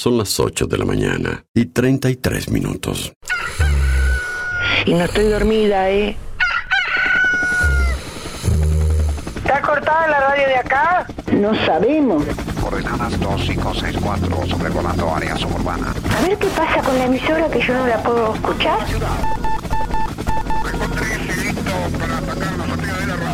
Son las 8 de la mañana y 33 minutos. Y no estoy dormida, ¿eh? ¿Está cortada la radio de acá? No sabemos. Coordenadas 2564, sobrevolando área suburbana. A ver qué pasa con la emisora que yo no la puedo escuchar.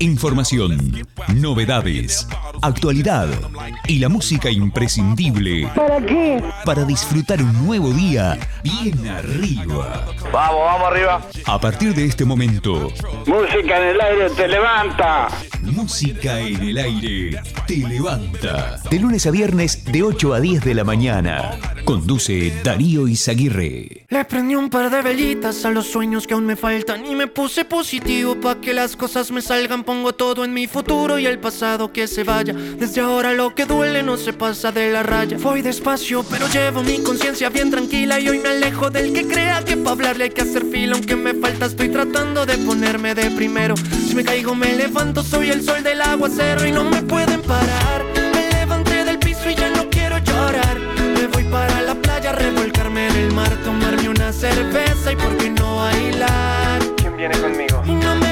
Información, novedades, actualidad y la música imprescindible ¿Para qué? para disfrutar un nuevo día bien arriba. Vamos, vamos arriba. A partir de este momento, Música en el aire te levanta. música en el aire te levanta. De lunes a viernes de 8 a 10 de la mañana. Conduce Darío Izaguirre. Le prendí un par de velitas a los sueños que aún me faltan y me puse positivo pa' que las cosas me salgan. Pongo todo en mi futuro y el pasado que se vaya. Desde ahora lo que duele no se pasa de la raya. Voy despacio, pero llevo mi conciencia bien tranquila y hoy me alejo del que crea que pa' hablarle hay que hacer fila. Aunque me falta, estoy tratando de ponerme de primero. Si me caigo, me levanto, soy el sol del aguacero y no me pueden parar. Me levanté del piso y ya no quiero llorar. Me voy para la playa, revolcarme en el mar, tomarme una cerveza y por qué no bailar. ¿Quién viene conmigo? Y no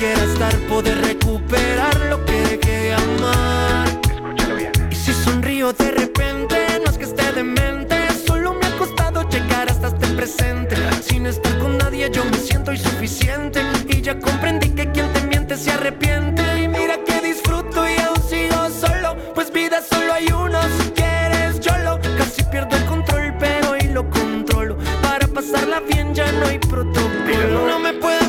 quiera estar, poder recuperar lo que dejé de amar. Escúchalo bien. Y si sonrío de repente, no es que esté demente, solo me ha costado llegar hasta este presente. Sin estar con nadie, yo me siento insuficiente. Y ya comprendí que quien te miente se arrepiente. Y mira que disfruto y aún sigo solo, pues vida solo hay una. Si quieres, yo lo casi pierdo el control, pero hoy lo controlo. Para pasarla bien, ya no hay protocolo. No me pueden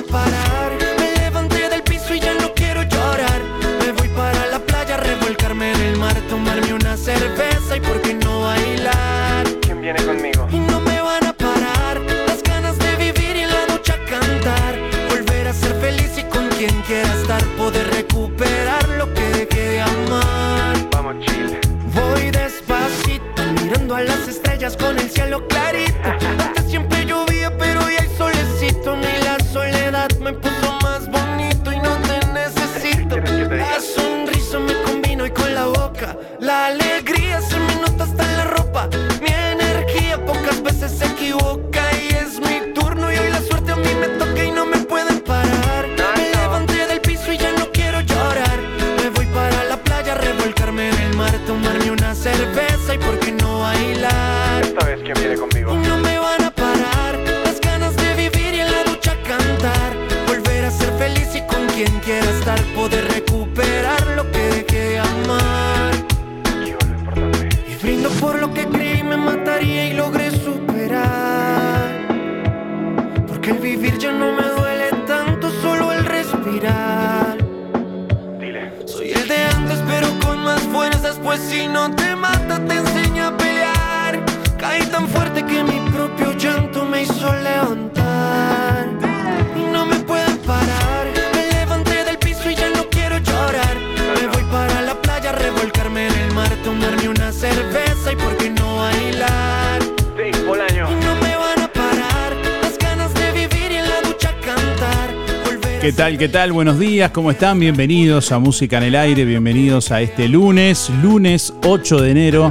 ¿Qué tal? Buenos días, ¿cómo están? Bienvenidos a Música en el Aire, bienvenidos a este lunes, lunes 8 de enero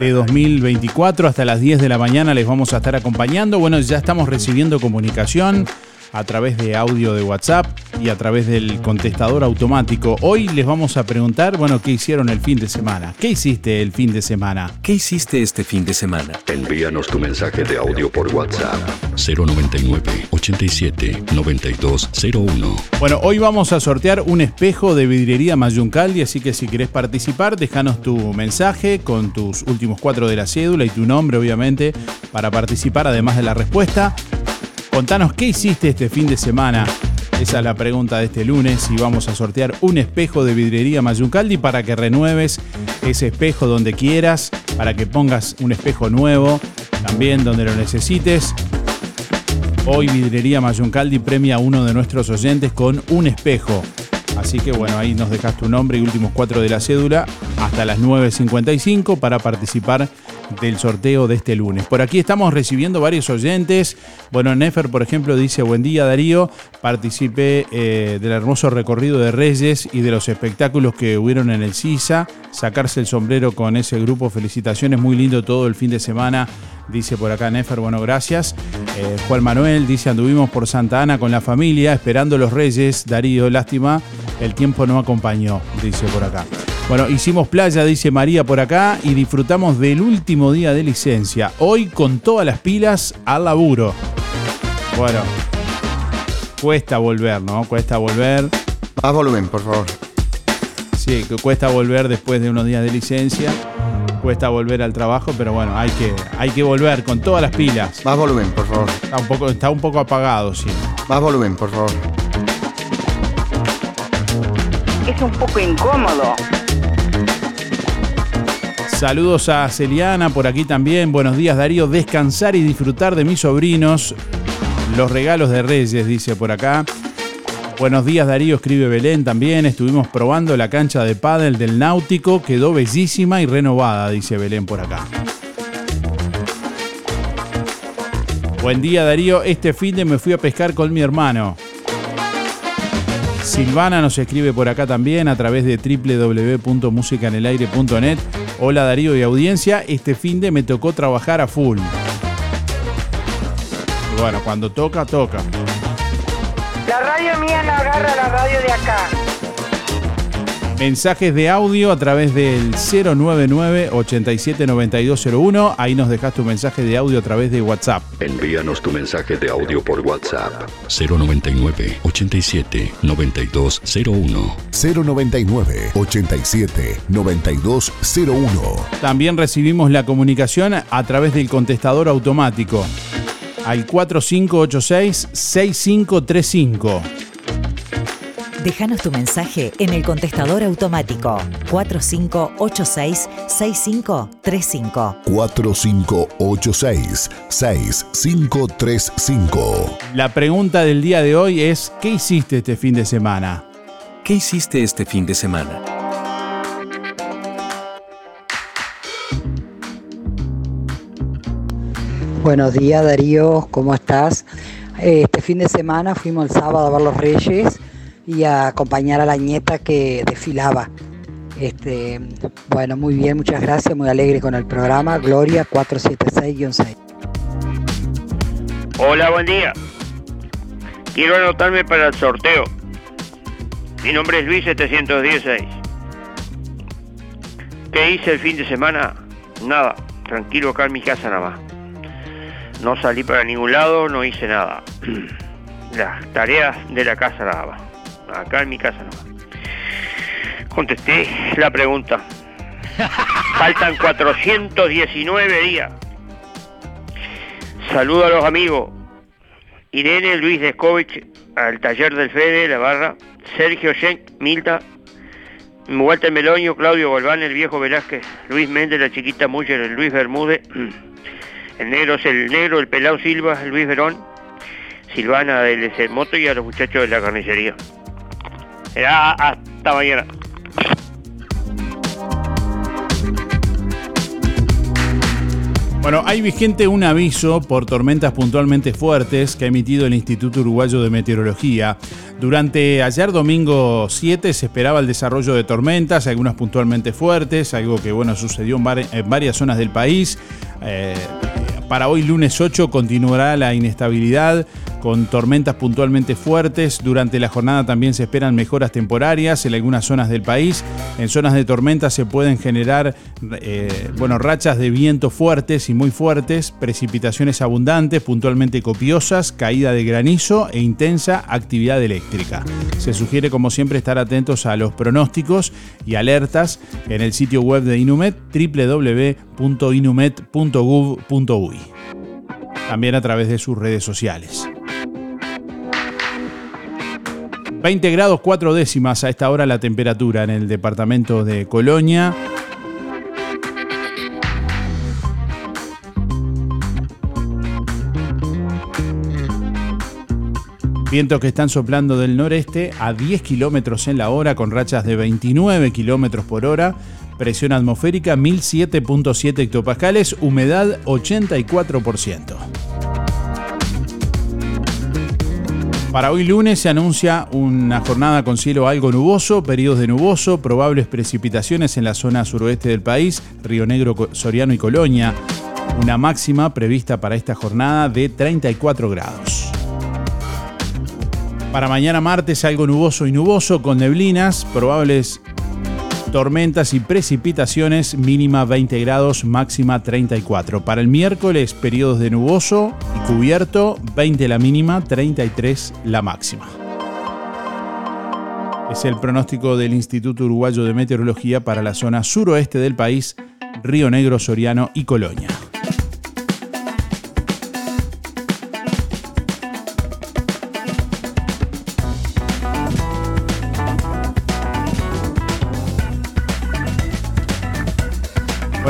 de 2024. Hasta las 10 de la mañana les vamos a estar acompañando. Bueno, ya estamos recibiendo comunicación a través de audio de WhatsApp y a través del contestador automático. Hoy les vamos a preguntar, bueno, ¿qué hicieron el fin de semana? ¿Qué hiciste el fin de semana? ¿Qué hiciste este fin de semana? Envíanos tu mensaje de audio por WhatsApp. 099 87 9201. Bueno, hoy vamos a sortear un espejo de vidriería Mayuncaldi, así que si querés participar, déjanos tu mensaje con tus últimos cuatro de la cédula y tu nombre, obviamente, para participar, además de la respuesta. Contanos qué hiciste este fin de semana. Esa es la pregunta de este lunes y vamos a sortear un espejo de vidriería Mayuncaldi para que renueves ese espejo donde quieras, para que pongas un espejo nuevo, también donde lo necesites. Hoy Vidrería Mayuncaldi premia a uno de nuestros oyentes con un espejo. Así que bueno, ahí nos dejas tu nombre y últimos cuatro de la cédula hasta las 9.55 para participar del sorteo de este lunes. Por aquí estamos recibiendo varios oyentes. Bueno, Nefer, por ejemplo, dice, buen día Darío, participé eh, del hermoso recorrido de Reyes y de los espectáculos que hubieron en el CISA. Sacarse el sombrero con ese grupo, felicitaciones, muy lindo todo el fin de semana. Dice por acá Nefer, bueno, gracias. Eh, Juan Manuel dice, anduvimos por Santa Ana con la familia, esperando los Reyes. Darío, lástima, el tiempo no acompañó, dice por acá. Bueno, hicimos playa, dice María por acá, y disfrutamos del último día de licencia. Hoy con todas las pilas al laburo. Bueno, cuesta volver, ¿no? Cuesta volver. Más volumen, por favor. Sí, que cuesta volver después de unos días de licencia. Cuesta volver al trabajo, pero bueno, hay que, hay que volver con todas las pilas. Más volumen, por favor. Está un poco, está un poco apagado, sí. Más volumen, por favor. Es un poco incómodo. Saludos a Celiana por aquí también. Buenos días Darío. Descansar y disfrutar de mis sobrinos. Los regalos de Reyes, dice por acá. Buenos días Darío, escribe Belén también. Estuvimos probando la cancha de pádel del Náutico. Quedó bellísima y renovada, dice Belén por acá. Buen día Darío. Este fin de me fui a pescar con mi hermano. Silvana nos escribe por acá también a través de www.musicanelaire.net. Hola Darío y audiencia, este fin de me tocó trabajar a full. Y bueno, cuando toca, toca. La radio mía no agarra la radio de acá. Mensajes de audio a través del 099-879201. Ahí nos dejas tu mensaje de audio a través de WhatsApp. Envíanos tu mensaje de audio por WhatsApp. 099 87 9201. 099 87 9201. También recibimos la comunicación a través del contestador automático al 4586-6535. Déjanos tu mensaje en el contestador automático 4586-6535. 4586-6535. La pregunta del día de hoy es, ¿qué hiciste este fin de semana? ¿Qué hiciste este fin de semana? Buenos días Darío, ¿cómo estás? Este fin de semana fuimos el sábado a ver los Reyes y a acompañar a la nieta que desfilaba. Este, bueno, muy bien, muchas gracias, muy alegre con el programa. Gloria 476-6. Hola, buen día. Quiero anotarme para el sorteo. Mi nombre es Luis 716. ¿Qué hice el fin de semana? Nada, tranquilo acá en mi casa nada más. No salí para ningún lado, no hice nada. Las tareas de la casa nada más. Acá en mi casa nada más. Contesté la pregunta. Faltan 419 días. Saludo a los amigos. Irene Luis Descovich al taller del Fede, la barra. Sergio Schenk, Milta. Walter Meloño, Claudio Golbán, el viejo Velázquez, Luis Méndez, la chiquita Muller, Luis Bermúdez. El negro es el negro, el pelado Silva, Luis Verón, Silvana del Moto y a los muchachos de la carnicería. Será hasta mañana. Bueno, hay vigente un aviso por tormentas puntualmente fuertes que ha emitido el Instituto Uruguayo de Meteorología. Durante ayer domingo 7 se esperaba el desarrollo de tormentas, algunas puntualmente fuertes, algo que bueno sucedió en varias zonas del país. Eh, para hoy lunes 8 continuará la inestabilidad con tormentas puntualmente fuertes. Durante la jornada también se esperan mejoras temporarias en algunas zonas del país. En zonas de tormenta se pueden generar eh, bueno, rachas de viento fuertes y muy fuertes, precipitaciones abundantes, puntualmente copiosas, caída de granizo e intensa actividad eléctrica. Se sugiere como siempre estar atentos a los pronósticos y alertas en el sitio web de Inumet www.inumet.gov.uy. También a través de sus redes sociales. 20 grados 4 décimas a esta hora la temperatura en el departamento de Colonia. Vientos que están soplando del noreste a 10 kilómetros en la hora con rachas de 29 kilómetros por hora. Presión atmosférica 1007.7 hectopascales, humedad 84%. Para hoy lunes se anuncia una jornada con cielo algo nuboso, periodos de nuboso, probables precipitaciones en la zona suroeste del país, Río Negro, Soriano y Colonia. Una máxima prevista para esta jornada de 34 grados. Para mañana martes algo nuboso y nuboso con neblinas, probables tormentas y precipitaciones, mínima 20 grados, máxima 34. Para el miércoles, periodos de nuboso y cubierto, 20 la mínima, 33 la máxima. Es el pronóstico del Instituto Uruguayo de Meteorología para la zona suroeste del país, Río Negro, Soriano y Colonia.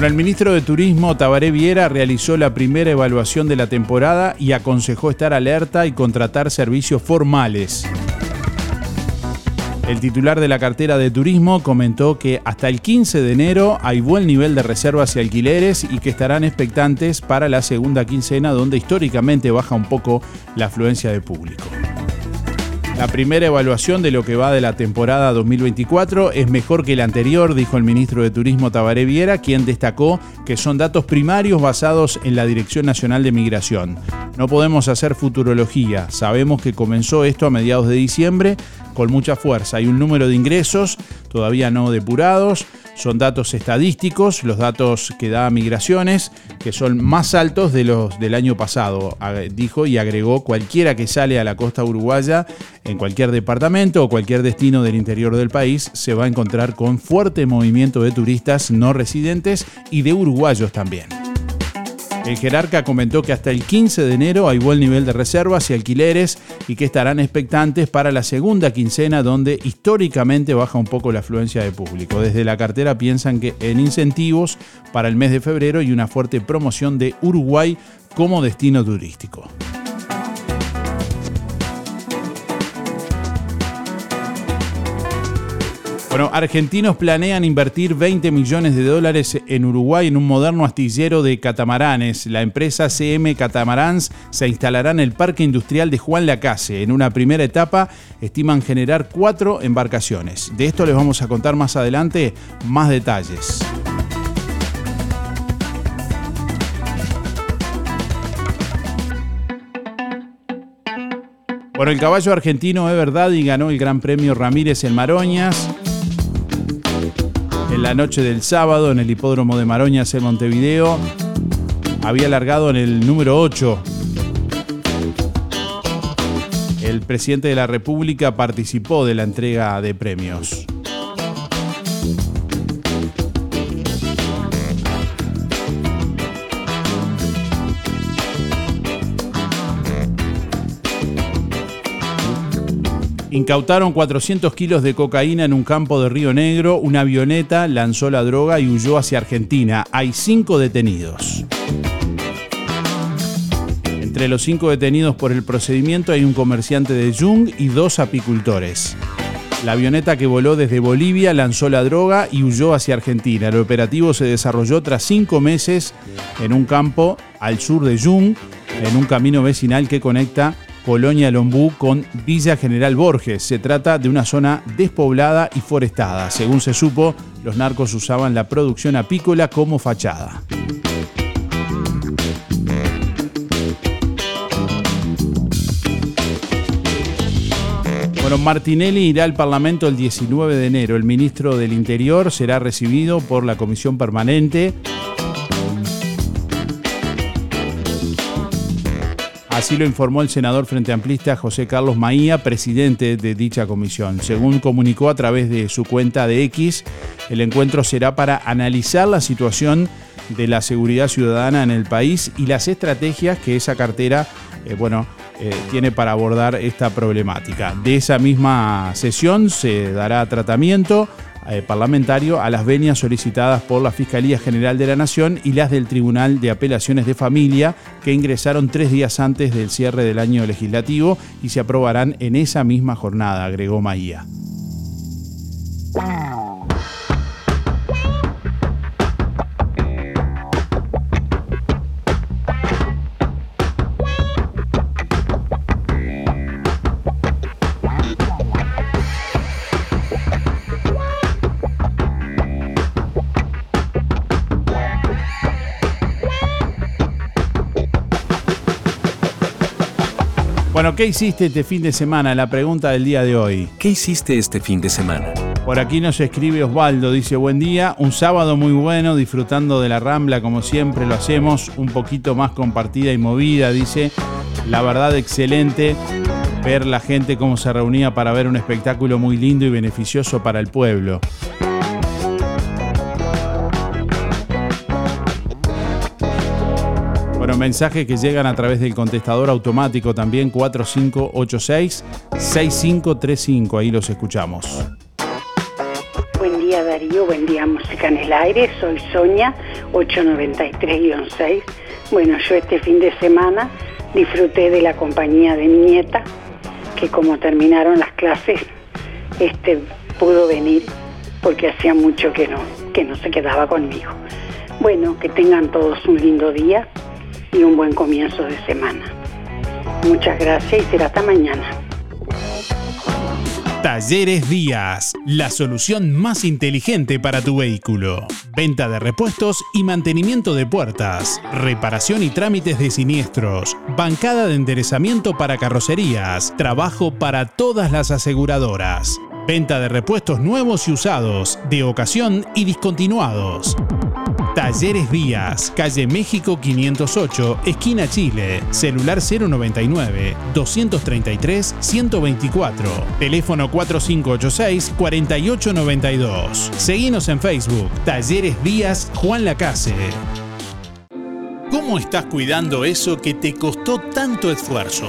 Bueno, el ministro de Turismo, Tabaré Viera, realizó la primera evaluación de la temporada y aconsejó estar alerta y contratar servicios formales. El titular de la cartera de turismo comentó que hasta el 15 de enero hay buen nivel de reservas y alquileres y que estarán expectantes para la segunda quincena donde históricamente baja un poco la afluencia de público. La primera evaluación de lo que va de la temporada 2024 es mejor que la anterior, dijo el ministro de Turismo Tabaré Viera, quien destacó que son datos primarios basados en la Dirección Nacional de Migración. No podemos hacer futurología, sabemos que comenzó esto a mediados de diciembre con mucha fuerza. Hay un número de ingresos todavía no depurados, son datos estadísticos, los datos que da Migraciones, que son más altos de los del año pasado, dijo y agregó cualquiera que sale a la costa uruguaya en cualquier departamento o cualquier destino del interior del país se va a encontrar con fuerte movimiento de turistas no residentes y de uruguayos también. El jerarca comentó que hasta el 15 de enero hay buen nivel de reservas y alquileres y que estarán expectantes para la segunda quincena donde históricamente baja un poco la afluencia de público. Desde la cartera piensan que en incentivos para el mes de febrero y una fuerte promoción de Uruguay como destino turístico. Bueno, argentinos planean invertir 20 millones de dólares en Uruguay en un moderno astillero de catamaranes. La empresa CM Catamarans se instalará en el Parque Industrial de Juan Lacase. En una primera etapa estiman generar cuatro embarcaciones. De esto les vamos a contar más adelante más detalles. Bueno, el caballo argentino es verdad y ganó el Gran Premio Ramírez en Maroñas en la noche del sábado en el hipódromo de Maroñas en Montevideo. Había largado en el número 8. El presidente de la República participó de la entrega de premios. Incautaron 400 kilos de cocaína en un campo de Río Negro. Una avioneta lanzó la droga y huyó hacia Argentina. Hay cinco detenidos. Entre los cinco detenidos por el procedimiento hay un comerciante de Jung y dos apicultores. La avioneta que voló desde Bolivia lanzó la droga y huyó hacia Argentina. El operativo se desarrolló tras cinco meses en un campo al sur de Jung, en un camino vecinal que conecta Colonia Lombú con Villa General Borges. Se trata de una zona despoblada y forestada. Según se supo, los narcos usaban la producción apícola como fachada. Bueno, Martinelli irá al Parlamento el 19 de enero. El ministro del Interior será recibido por la Comisión Permanente Así lo informó el senador Frente Amplista José Carlos Maía, presidente de dicha comisión. Según comunicó a través de su cuenta de X, el encuentro será para analizar la situación de la seguridad ciudadana en el país y las estrategias que esa cartera, eh, bueno, eh, tiene para abordar esta problemática. De esa misma sesión se dará tratamiento eh, parlamentario a las venias solicitadas por la Fiscalía General de la Nación y las del Tribunal de Apelaciones de Familia, que ingresaron tres días antes del cierre del año legislativo y se aprobarán en esa misma jornada, agregó Maía. Bueno, ¿qué hiciste este fin de semana? La pregunta del día de hoy. ¿Qué hiciste este fin de semana? Por aquí nos escribe Osvaldo, dice buen día, un sábado muy bueno, disfrutando de la Rambla como siempre lo hacemos, un poquito más compartida y movida, dice, la verdad excelente ver la gente cómo se reunía para ver un espectáculo muy lindo y beneficioso para el pueblo. Mensajes que llegan a través del contestador automático también 4586-6535. Ahí los escuchamos. Buen día Darío, buen día Música en el Aire, soy Sonia, 893-6. Bueno, yo este fin de semana disfruté de la compañía de mi nieta, que como terminaron las clases, este, pudo venir porque hacía mucho que no, que no se quedaba conmigo. Bueno, que tengan todos un lindo día y un buen comienzo de semana. Muchas gracias y será hasta mañana. Talleres Díaz, la solución más inteligente para tu vehículo. Venta de repuestos y mantenimiento de puertas, reparación y trámites de siniestros, bancada de enderezamiento para carrocerías, trabajo para todas las aseguradoras. Venta de repuestos nuevos y usados, de ocasión y discontinuados. Talleres Díaz, calle México 508, esquina Chile, celular 099-233-124, teléfono 4586-4892. Seguinos en Facebook, Talleres Díaz Juan Lacase. ¿Cómo estás cuidando eso que te costó tanto esfuerzo?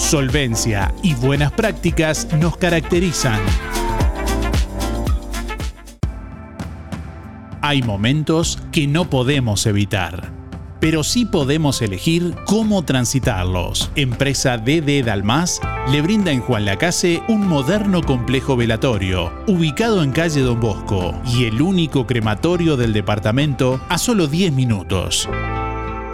Solvencia y buenas prácticas nos caracterizan. Hay momentos que no podemos evitar, pero sí podemos elegir cómo transitarlos. Empresa DD Dalmas le brinda en Juan Lacase un moderno complejo velatorio, ubicado en calle Don Bosco, y el único crematorio del departamento a solo 10 minutos.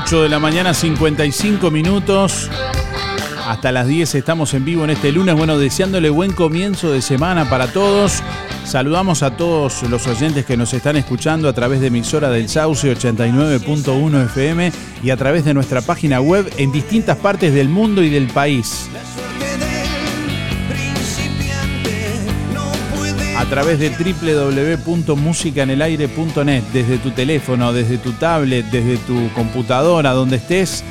8 de la mañana, 55 minutos. Hasta las 10 estamos en vivo en este lunes. Bueno, deseándole buen comienzo de semana para todos. Saludamos a todos los oyentes que nos están escuchando a través de emisora del Sauce 89.1 FM y a través de nuestra página web en distintas partes del mundo y del país. A través de www.musicanelaire.net, desde tu teléfono, desde tu tablet, desde tu computadora, donde estés,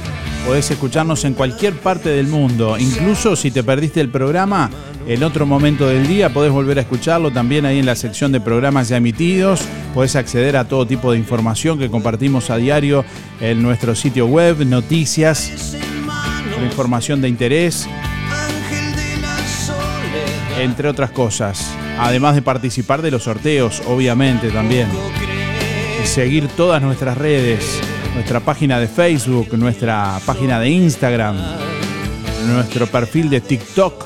podés escucharnos en cualquier parte del mundo. Incluso si te perdiste el programa, en otro momento del día podés volver a escucharlo también ahí en la sección de programas ya emitidos. Podés acceder a todo tipo de información que compartimos a diario en nuestro sitio web, noticias, información de interés, entre otras cosas. Además de participar de los sorteos, obviamente también. Y seguir todas nuestras redes, nuestra página de Facebook, nuestra página de Instagram, nuestro perfil de TikTok,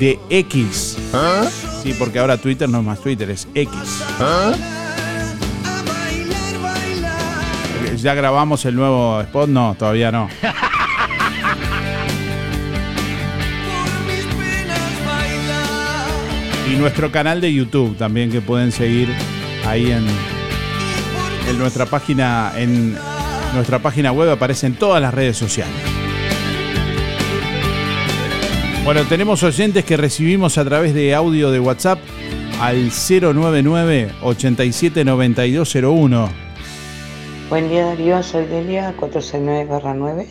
de X. Sí, porque ahora Twitter no es más Twitter, es X. ¿Ya grabamos el nuevo spot? No, todavía no. Y nuestro canal de YouTube también que pueden seguir ahí en, en nuestra página en nuestra página web aparecen todas las redes sociales. Bueno, tenemos oyentes que recibimos a través de audio de WhatsApp al 099 87 9201. Buen día Darío, soy Delia 469-9.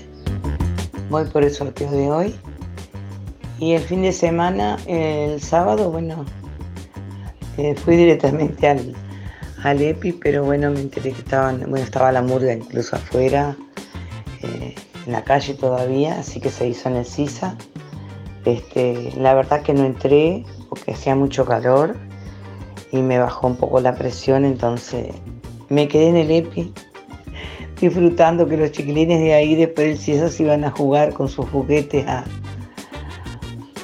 Voy por el sorteo de hoy. Y el fin de semana, el sábado, bueno, eh, fui directamente al, al EPI, pero bueno, me enteré que estaban, bueno, estaba la murga incluso afuera, eh, en la calle todavía, así que se hizo en el CISA. Este, la verdad que no entré porque hacía mucho calor y me bajó un poco la presión, entonces me quedé en el EPI disfrutando que los chiquilines de ahí después del CISA se iban a jugar con sus juguetes a,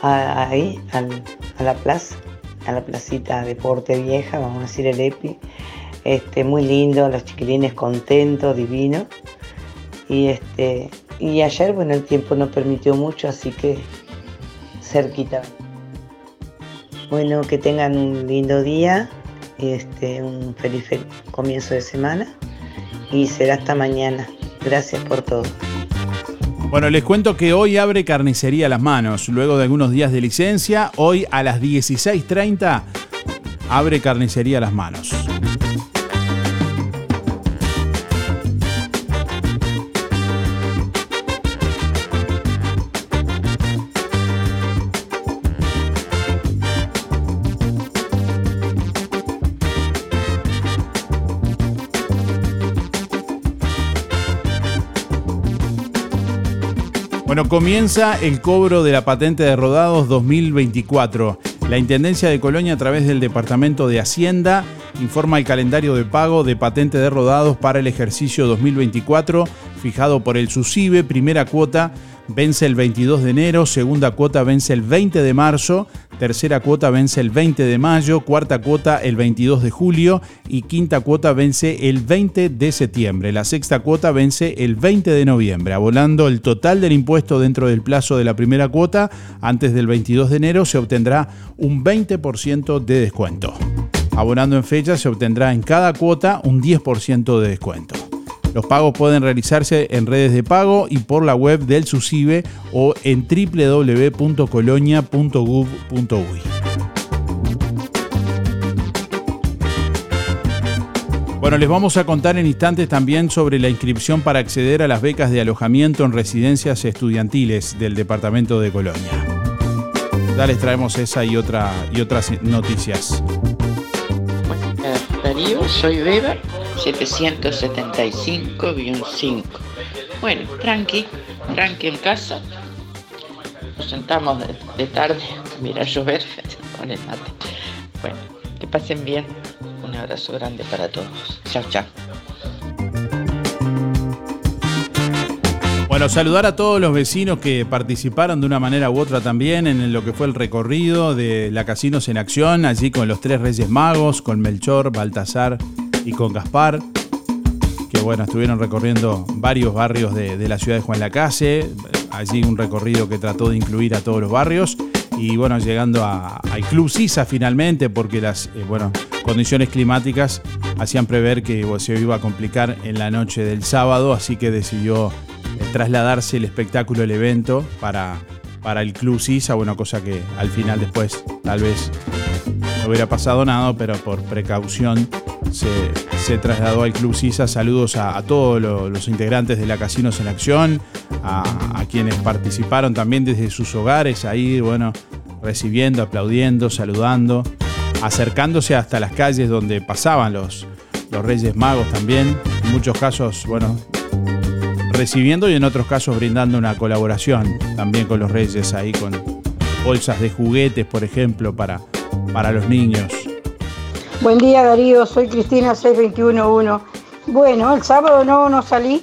ahí, a la plaza, a la placita Deporte Vieja, vamos a decir el EPI. Este, muy lindo, los chiquilines contentos, divinos. Y este, y ayer, bueno, el tiempo no permitió mucho, así que cerquita. Bueno, que tengan un lindo día, este, un feliz, fel- comienzo de semana y será hasta mañana. Gracias por todo. Bueno, les cuento que hoy abre Carnicería Las Manos. Luego de algunos días de licencia, hoy a las 16.30 abre Carnicería Las Manos. Comienza el cobro de la patente de rodados 2024. La Intendencia de Colonia, a través del Departamento de Hacienda, informa el calendario de pago de patente de rodados para el ejercicio 2024, fijado por el SUSIBE, primera cuota vence el 22 de enero, segunda cuota vence el 20 de marzo, tercera cuota vence el 20 de mayo, cuarta cuota el 22 de julio y quinta cuota vence el 20 de septiembre. La sexta cuota vence el 20 de noviembre, abonando el total del impuesto dentro del plazo de la primera cuota. Antes del 22 de enero se obtendrá un 20% de descuento. Abonando en fecha se obtendrá en cada cuota un 10% de descuento. Los pagos pueden realizarse en redes de pago y por la web del SUSIBE o en www.colonia.gov.uy. Bueno, les vamos a contar en instantes también sobre la inscripción para acceder a las becas de alojamiento en residencias estudiantiles del departamento de Colonia. Ya les traemos esa y, otra, y otras noticias. Darío, soy Beba, 775-5. Bueno, tranqui, tranqui en casa. Nos sentamos de, de tarde a mirar llover con el mate. Bueno, que pasen bien. Un abrazo grande para todos. Chao, chao. Bueno, saludar a todos los vecinos que participaron de una manera u otra también en lo que fue el recorrido de la Casinos en Acción, allí con los tres Reyes Magos, con Melchor, Baltasar y con Gaspar, que bueno, estuvieron recorriendo varios barrios de, la ciudad de Juan Lacase, allí un recorrido que trató de incluir a todos los barrios. Y bueno, llegando al Club Sisa finalmente, porque las eh, bueno, condiciones climáticas hacían prever que bueno, se iba a complicar en la noche del sábado, así que decidió eh, trasladarse el espectáculo, el evento, para, para el Club Sisa, bueno, cosa que al final después tal vez no hubiera pasado nada, pero por precaución se, trasladó al Club Sisa. Saludos a, todos lo- los integrantes de la Casinos en Acción, a, a quienes participaron también desde sus hogares, ahí, bueno, recibiendo, aplaudiendo, saludando, acercándose hasta las calles donde pasaban los, los Reyes Magos también. En muchos casos, bueno, recibiendo y en otros casos brindando una colaboración también con los Reyes ahí con bolsas de juguetes, por ejemplo, para, para los niños. Buen día Darío, soy Cristina 6211. Bueno, el sábado no, no salí,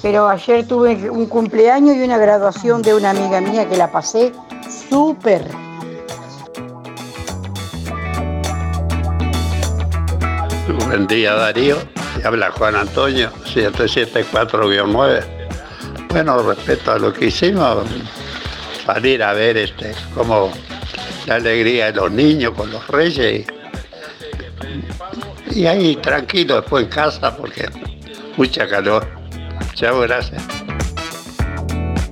pero ayer tuve un cumpleaños y una graduación de una amiga mía que la pasé súper. Buen día Darío, habla Juan Antonio, 774-9. Bueno, respecto a lo que hicimos, salir a ver este, como la alegría de los niños con los reyes y ahí tranquilo después en casa porque mucha calor. Chao, gracias.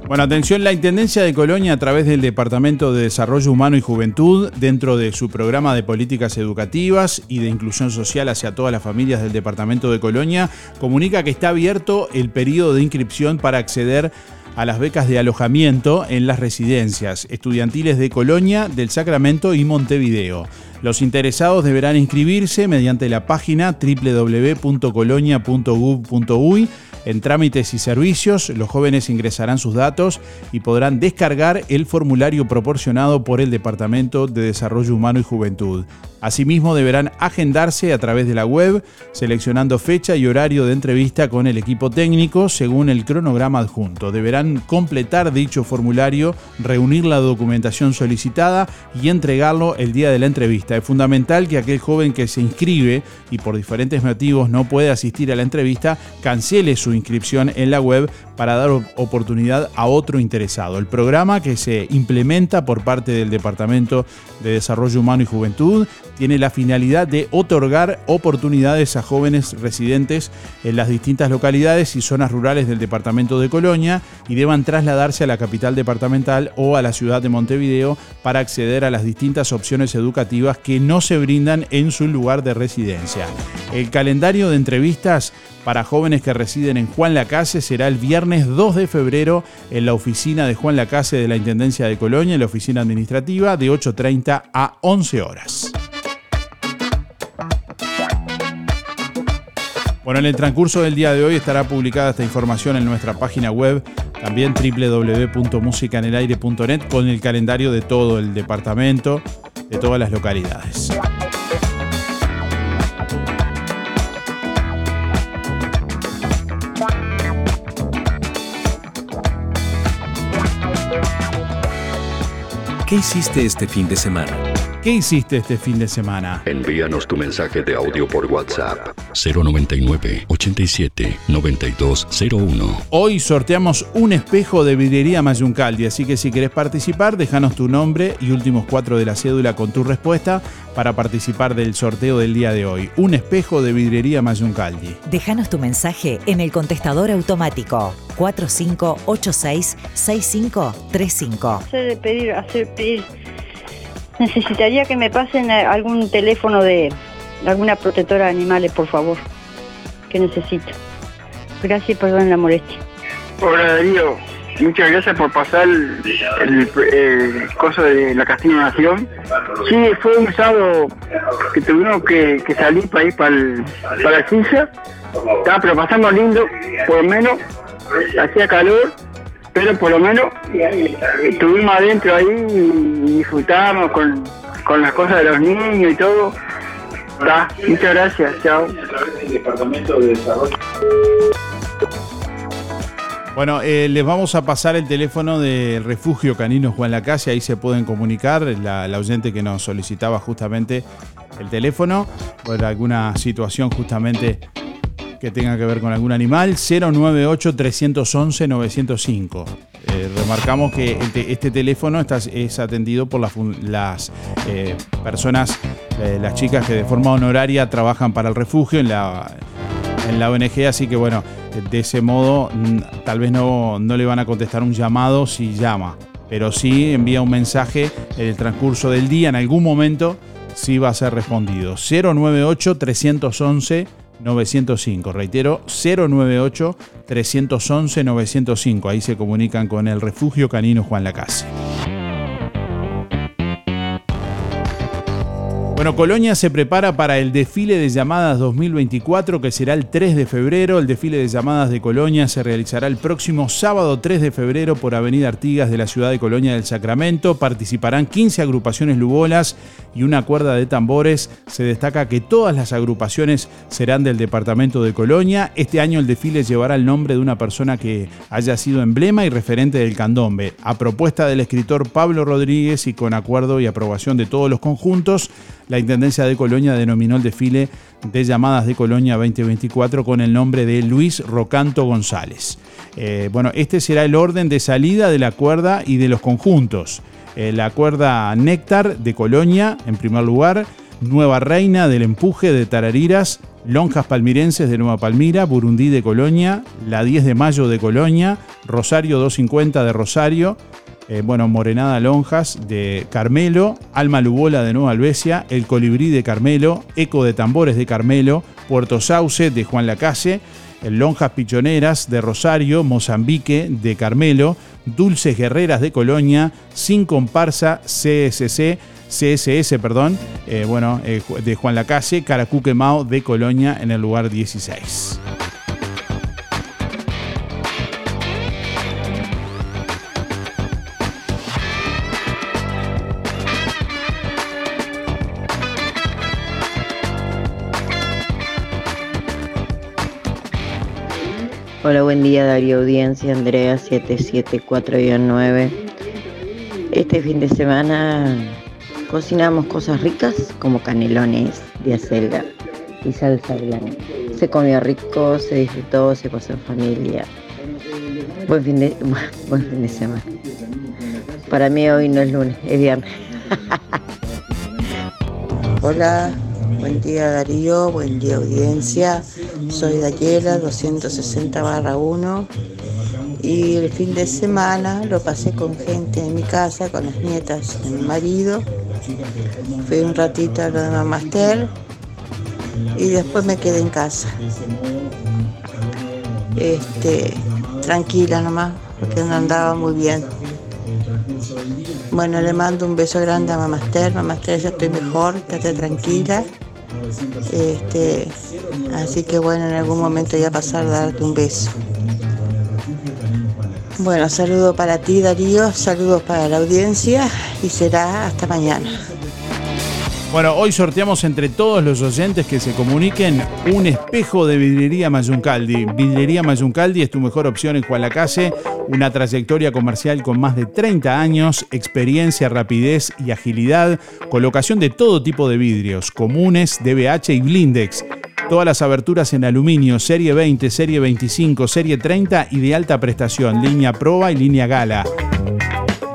Bueno, atención, la Intendencia de Colonia a través del Departamento de Desarrollo Humano y Juventud, dentro de su programa de políticas educativas y de inclusión social hacia todas las familias del Departamento de Colonia, comunica que está abierto el periodo de inscripción para acceder a las becas de alojamiento en las residencias estudiantiles de Colonia, del Sacramento y Montevideo. Los interesados deberán inscribirse mediante la página www.colonia.gov.uy en trámites y servicios, los jóvenes ingresarán sus datos y podrán descargar el formulario proporcionado por el Departamento de Desarrollo Humano y Juventud. Asimismo, deberán agendarse a través de la web, seleccionando fecha y horario de entrevista con el equipo técnico según el cronograma adjunto. Deberán completar dicho formulario, reunir la documentación solicitada y entregarlo el día de la entrevista. Es fundamental que aquel joven que se inscribe y por diferentes motivos no puede asistir a la entrevista, cancele su inscripción en la web para dar op- oportunidad a otro interesado. El programa que se implementa por parte del Departamento de Desarrollo Humano y Juventud tiene la finalidad de otorgar oportunidades a jóvenes residentes en las distintas localidades y zonas rurales del departamento de Colonia y deban trasladarse a la capital departamental o a la ciudad de Montevideo para acceder a las distintas opciones educativas que no se brindan en su lugar de residencia. El calendario de entrevistas para jóvenes que residen en Juan Lacase será el viernes 2 de febrero en la oficina de Juan Lacase de la Intendencia de Colonia, en la oficina administrativa, de 8.30 a 11 horas. Bueno, en el transcurso del día de hoy estará publicada esta información en nuestra página web, también www.musicanelaire.net, con el calendario de todo el departamento, de todas las localidades. ¿Qué hiciste este fin de semana? ¿Qué hiciste este fin de semana? Envíanos tu mensaje de audio por WhatsApp 099 87 9201. Hoy sorteamos un espejo de vidriería Mayuncaldi, así que si querés participar, déjanos tu nombre y últimos cuatro de la cédula con tu respuesta para participar del sorteo del día de hoy. Un espejo de vidriería Mayuncaldi. Déjanos tu mensaje en el contestador automático 4586-6535. Hacer pedir, hacer pedir. Necesitaría que me pasen algún teléfono de alguna protectora de animales, por favor. Que necesito. Gracias y perdón la molestia. Hola Darío, muchas gracias por pasar el, el, el coso de la Castilla Nación. Sí, fue un sábado que tuvimos que, salir para ir para, el, para la Suiza. Estaba pero pasando lindo, por lo menos hacía calor, pero por lo menos estuvimos adentro ahí y disfrutamos con, con las cosas de los niños y todo. Muchas gracias, chao. Bueno, eh, les vamos a pasar el teléfono del refugio canino Juan Lacase, ahí se pueden comunicar, la, la oyente que nos solicitaba justamente el teléfono por alguna situación justamente que tenga que ver con algún animal, 098-311-905. Eh, remarcamos que este teléfono está- es atendido por las, las eh, personas, eh, las chicas que de forma honoraria trabajan para el refugio en la, en la ONG, así que bueno, de ese modo tal vez no, no le van a contestar un llamado si llama, pero sí envía un mensaje en el transcurso del día, en algún momento sí va a ser respondido. 098-311. 905, reitero, 098-311-905. Ahí se comunican con el refugio canino Juan Lacase. Bueno, Colonia se prepara para el desfile de llamadas 2024 que será el 3 de febrero. El desfile de llamadas de Colonia se realizará el próximo sábado 3 de febrero por Avenida Artigas de la ciudad de Colonia del Sacramento. Participarán 15 agrupaciones lubolas y una cuerda de tambores. Se destaca que todas las agrupaciones serán del departamento de Colonia. Este año el desfile llevará el nombre de una persona que haya sido emblema y referente del candombe. A propuesta del escritor Pablo Rodríguez y con acuerdo y aprobación de todos los conjuntos, la Intendencia de Colonia denominó el desfile de llamadas de Colonia 2024 con el nombre de Luis Rocanto González. Eh, bueno, este será el orden de salida de la cuerda y de los conjuntos. Eh, la cuerda Néctar de Colonia, en primer lugar, Nueva Reina del Empuje de Tarariras, Lonjas Palmirenses de Nueva Palmira, Burundí de Colonia, la 10 de Mayo de Colonia, Rosario 250 de Rosario, eh, bueno, Morenada Lonjas de Carmelo, Alma Lubola de Nueva Albesia, El Colibrí de Carmelo, Eco de Tambores de Carmelo, Puerto Sauce de Juan Lacase, Lonjas Pichoneras de Rosario, Mozambique de Carmelo, Dulces Guerreras de Colonia, Sin Comparsa CSC, CSS, perdón, eh, bueno, eh, de Juan Lacase, Caracuque Mao de Colonia en el lugar 16. Hola, buen día Darío Audiencia, Andrea 774-9. Este fin de semana cocinamos cosas ricas como canelones de acelga y salsa blanca. Se comió rico, se disfrutó, se pasó en familia. Buen fin de, buen fin de semana. Para mí hoy no es lunes, es viernes. Hola, buen día Darío, buen día audiencia. Soy Dayela 260 barra 1 y el fin de semana lo pasé con gente en mi casa, con las nietas de mi marido. Fui un ratito a lo de Mamaster y después me quedé en casa. Este, tranquila nomás, porque no andaba muy bien. Bueno, le mando un beso grande a Mamaster. Mamaster, ya estoy mejor, estate tranquila. Este, así que bueno, en algún momento ya pasar a darte un beso. Bueno, saludo para ti Darío, saludos para la audiencia y será hasta mañana. Bueno, hoy sorteamos entre todos los oyentes que se comuniquen un espejo de vidriería Mayuncaldi. Vidriería Mayuncaldi es tu mejor opción en Juan Lacase, una trayectoria comercial con más de 30 años, experiencia, rapidez y agilidad, colocación de todo tipo de vidrios, comunes, DBH y blindex. Todas las aberturas en aluminio, serie 20, serie 25, serie 30 y de alta prestación, línea proba y línea gala.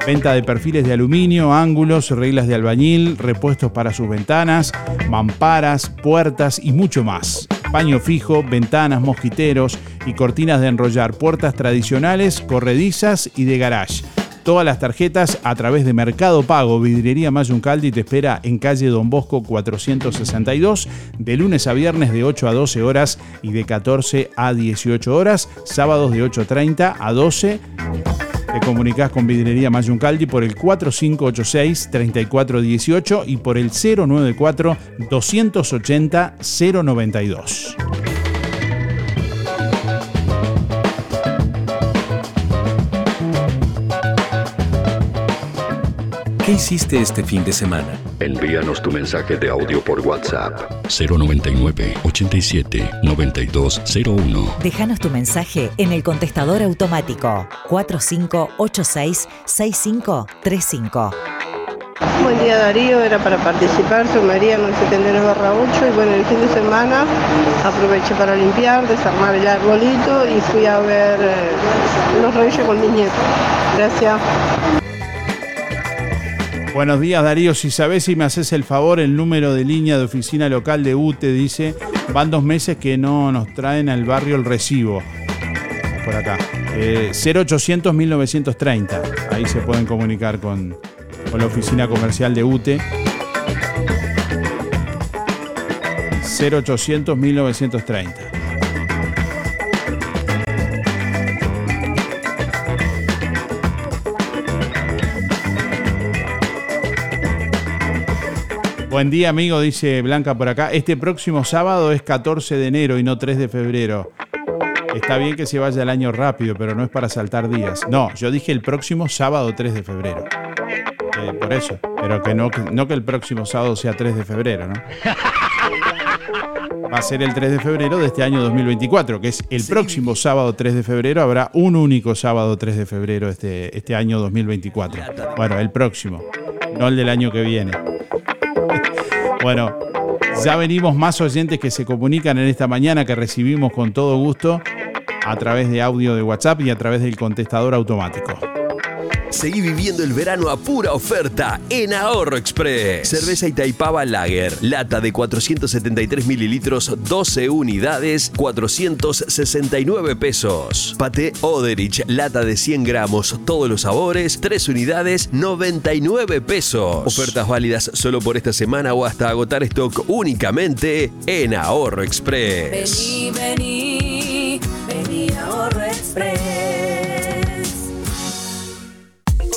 Venta de perfiles de aluminio, ángulos, reglas de albañil, repuestos para sus ventanas, mamparas, puertas y mucho más. Paño fijo, ventanas, mosquiteros y cortinas de enrollar, puertas tradicionales, corredizas y de garage. Todas las tarjetas a través de Mercado Pago. Vidriería Mayuncaldi te espera en calle Don Bosco 462, de lunes a viernes de 8 a 12 horas y de 14 a 18 horas, sábados de 8.30 a 12 te comunicas con Vidrería Mayuncaldi por el 4586-3418 y por el 094-280-092. ¿Qué hiciste este fin de semana? Envíanos tu mensaje de audio por WhatsApp 099 87 9201. Déjanos tu mensaje en el contestador automático 4586-6535. Buen día Darío, era para participar, soy María 979 barra 8 y bueno, el fin de semana aproveché para limpiar, desarmar el arbolito y fui a ver eh, los reyes con mi nieto. Gracias. Buenos días Darío, si sabes si me haces el favor, el número de línea de oficina local de UTE dice, van dos meses que no nos traen al barrio el recibo. Por acá. Eh, 0800 1930. Ahí se pueden comunicar con, con la oficina comercial de UTE. 0800 Buen día, amigo, dice Blanca por acá. Este próximo sábado es 14 de enero y no 3 de febrero. Está bien que se vaya el año rápido, pero no es para saltar días. No, yo dije el próximo sábado 3 de febrero. Eh, por eso. Pero que no, que no que el próximo sábado sea 3 de febrero, ¿no? Va a ser el 3 de febrero de este año 2024, que es el próximo sábado 3 de febrero. Habrá un único sábado 3 de febrero este, este año 2024. Bueno, el próximo, no el del año que viene. Bueno, ya venimos más oyentes que se comunican en esta mañana que recibimos con todo gusto a través de audio de WhatsApp y a través del contestador automático. Seguí viviendo el verano a pura oferta en Ahorro Express. Cerveza Itaipava Lager, lata de 473 mililitros, 12 unidades, 469 pesos. Pate Oderich, lata de 100 gramos, todos los sabores, 3 unidades, 99 pesos. Ofertas válidas solo por esta semana o hasta agotar stock únicamente en Ahorro Express. Vení, vení, vení Ahorro Express.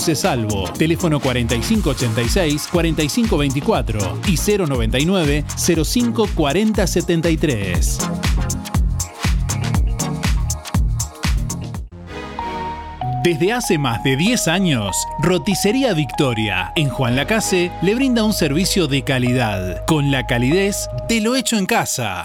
Salvo. Teléfono 4586-4524 y 099-054073. Desde hace más de 10 años, Roticería Victoria en Juan Lacase le brinda un servicio de calidad, con la calidez de lo hecho en casa.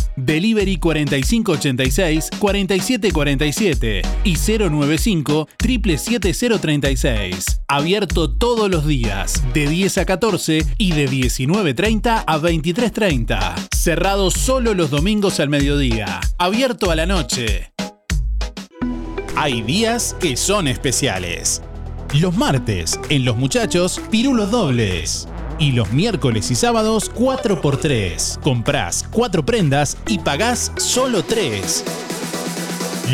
Delivery 4586-4747 y 095 77036. Abierto todos los días, de 10 a 14 y de 19.30 a 23.30. Cerrado solo los domingos al mediodía. Abierto a la noche. Hay días que son especiales. Los martes, en Los Muchachos, pirulos dobles. Y los miércoles y sábados, 4x3. Comprás 4 prendas y pagás solo 3.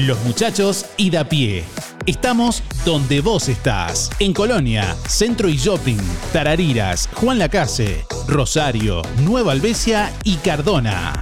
Los Muchachos y da pie. Estamos donde vos estás. En Colonia, Centro y Shopping, Tarariras, Juan Lacase, Rosario, Nueva Albesia y Cardona.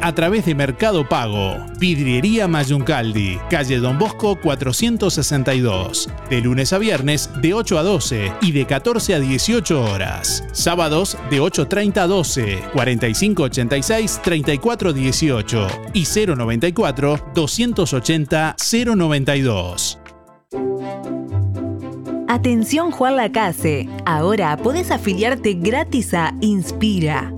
a través de Mercado Pago. Vidriería Mayuncaldi, calle Don Bosco 462. De lunes a viernes de 8 a 12 y de 14 a 18 horas. Sábados de 8.30 a 12, 4586 3418 y 094 280 092. Atención Juan Lacase, ahora podés afiliarte gratis a Inspira.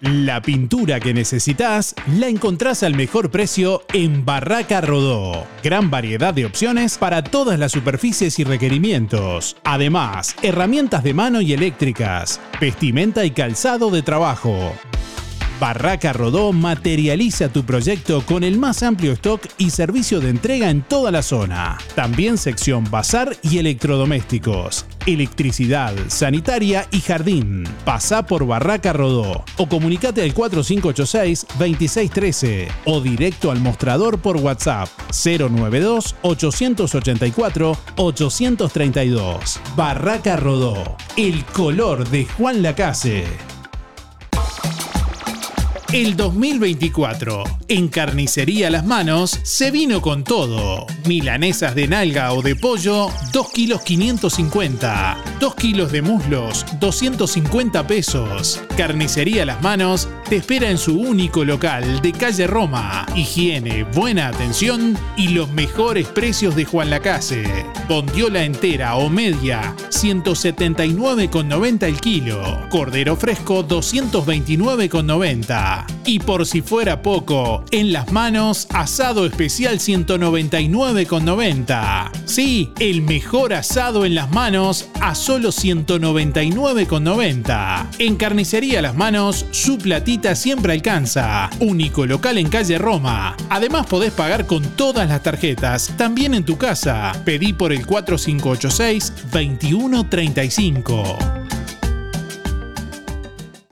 La pintura que necesitas la encontrás al mejor precio en Barraca Rodó. Gran variedad de opciones para todas las superficies y requerimientos. Además, herramientas de mano y eléctricas, vestimenta y calzado de trabajo. Barraca Rodó materializa tu proyecto con el más amplio stock y servicio de entrega en toda la zona. También sección bazar y electrodomésticos, electricidad, sanitaria y jardín. Pasá por Barraca Rodó o comunicate al 4586-2613 o directo al mostrador por WhatsApp 092 884 832. Barraca Rodó, el color de Juan Lacase. El 2024, en Carnicería Las Manos, se vino con todo. Milanesas de nalga o de pollo, 2 kilos 550. 2 kilos de muslos, 250 pesos. Carnicería Las Manos te espera en su único local de calle Roma. Higiene, buena atención y los mejores precios de Juan Lacase. Bondiola entera o media, 179,90 el kilo. Cordero fresco, 229,90. Y por si fuera poco, en las manos, asado especial 199,90. Sí, el mejor asado en las manos a solo 199,90. En carnicería Las Manos, su platita siempre alcanza. Único local en calle Roma. Además podés pagar con todas las tarjetas, también en tu casa. Pedí por el 4586-2135.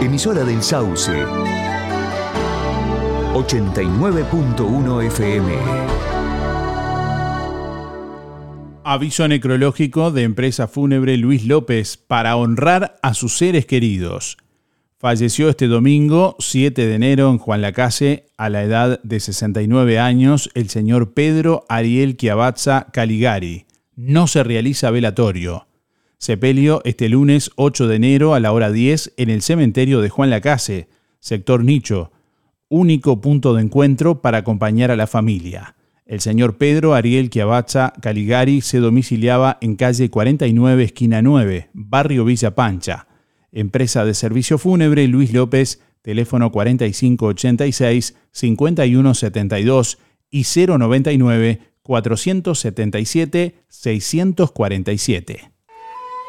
Emisora del Sauce. 89.1 FM. Aviso necrológico de empresa fúnebre Luis López para honrar a sus seres queridos. Falleció este domingo 7 de enero en Juan Lacase a la edad de 69 años el señor Pedro Ariel Chiavazza Caligari. No se realiza velatorio. Sepelio este lunes 8 de enero a la hora 10 en el cementerio de Juan Lacase, sector Nicho. único punto de encuentro para acompañar a la familia. El señor Pedro Ariel Chiavacha Caligari se domiciliaba en calle 49, esquina 9, barrio Villa Pancha. Empresa de servicio fúnebre Luis López, teléfono 4586-5172 y 099-477-647.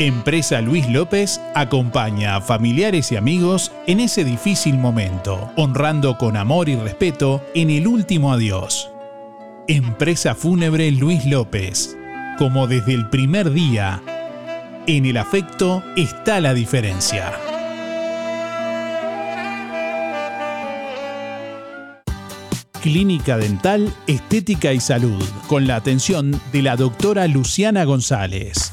Empresa Luis López acompaña a familiares y amigos en ese difícil momento, honrando con amor y respeto en el último adiós. Empresa Fúnebre Luis López. Como desde el primer día, en el afecto está la diferencia. Clínica Dental, Estética y Salud, con la atención de la doctora Luciana González.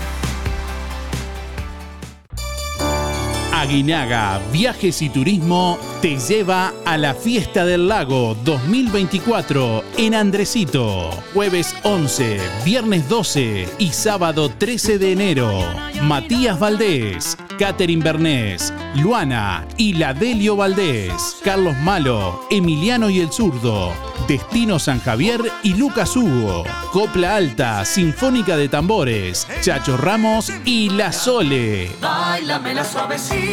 Aguinaga Viajes y Turismo te lleva a la Fiesta del Lago 2024 en Andresito. Jueves 11, viernes 12 y sábado 13 de enero. Matías Valdés, Catherine Bernés, Luana y Ladelio Valdés, Carlos Malo, Emiliano y el Zurdo, Destino San Javier y Lucas Hugo, Copla Alta, Sinfónica de Tambores, Chacho Ramos y La Sole. Báilamela suavecita.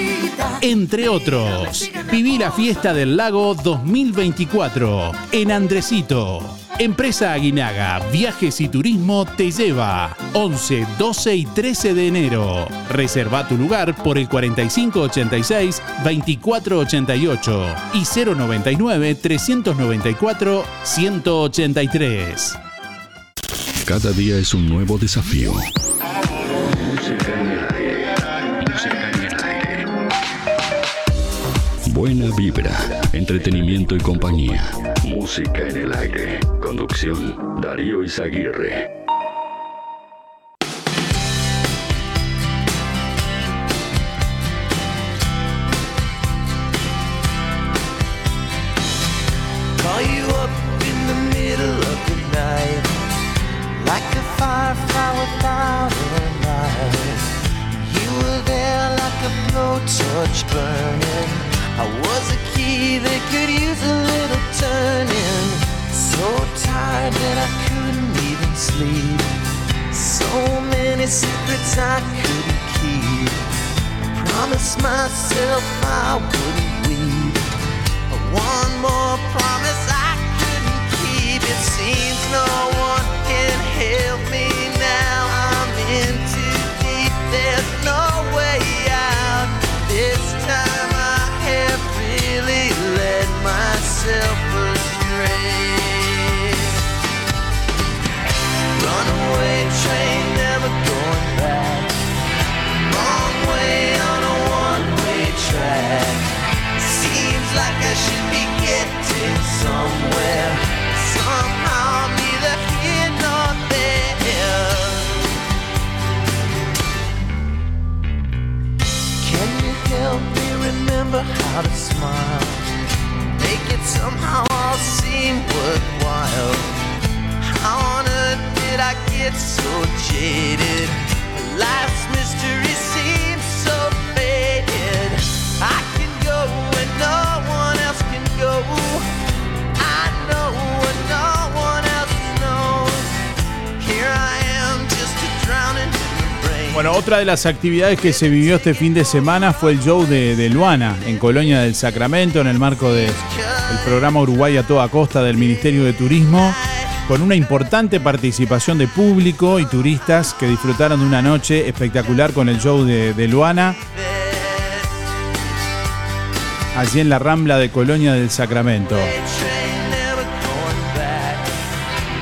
Entre otros, viví la fiesta del lago 2024 en Andresito. Empresa Aguinaga, Viajes y Turismo te lleva 11, 12 y 13 de enero. Reserva tu lugar por el 4586 2488 y 099 394 183. Cada día es un nuevo desafío. Buena vibra, entretenimiento y compañía. Música en el aire. Conducción Darío Izaguirre. You I couldn't keep. Promised myself I wouldn't weep. One more promise I couldn't keep. It seems no one can help how to smile? Make it somehow all seem worthwhile. How on earth did I get so jaded? Life's Bueno, otra de las actividades que se vivió este fin de semana fue el show de, Luana en Colonia del Sacramento en el marco del programa Uruguay a toda costa del Ministerio de Turismo. con una importante participación de público y turistas que disfrutaron de una noche espectacular con el show de, de Luana. Allí en la Rambla de Colonia del Sacramento.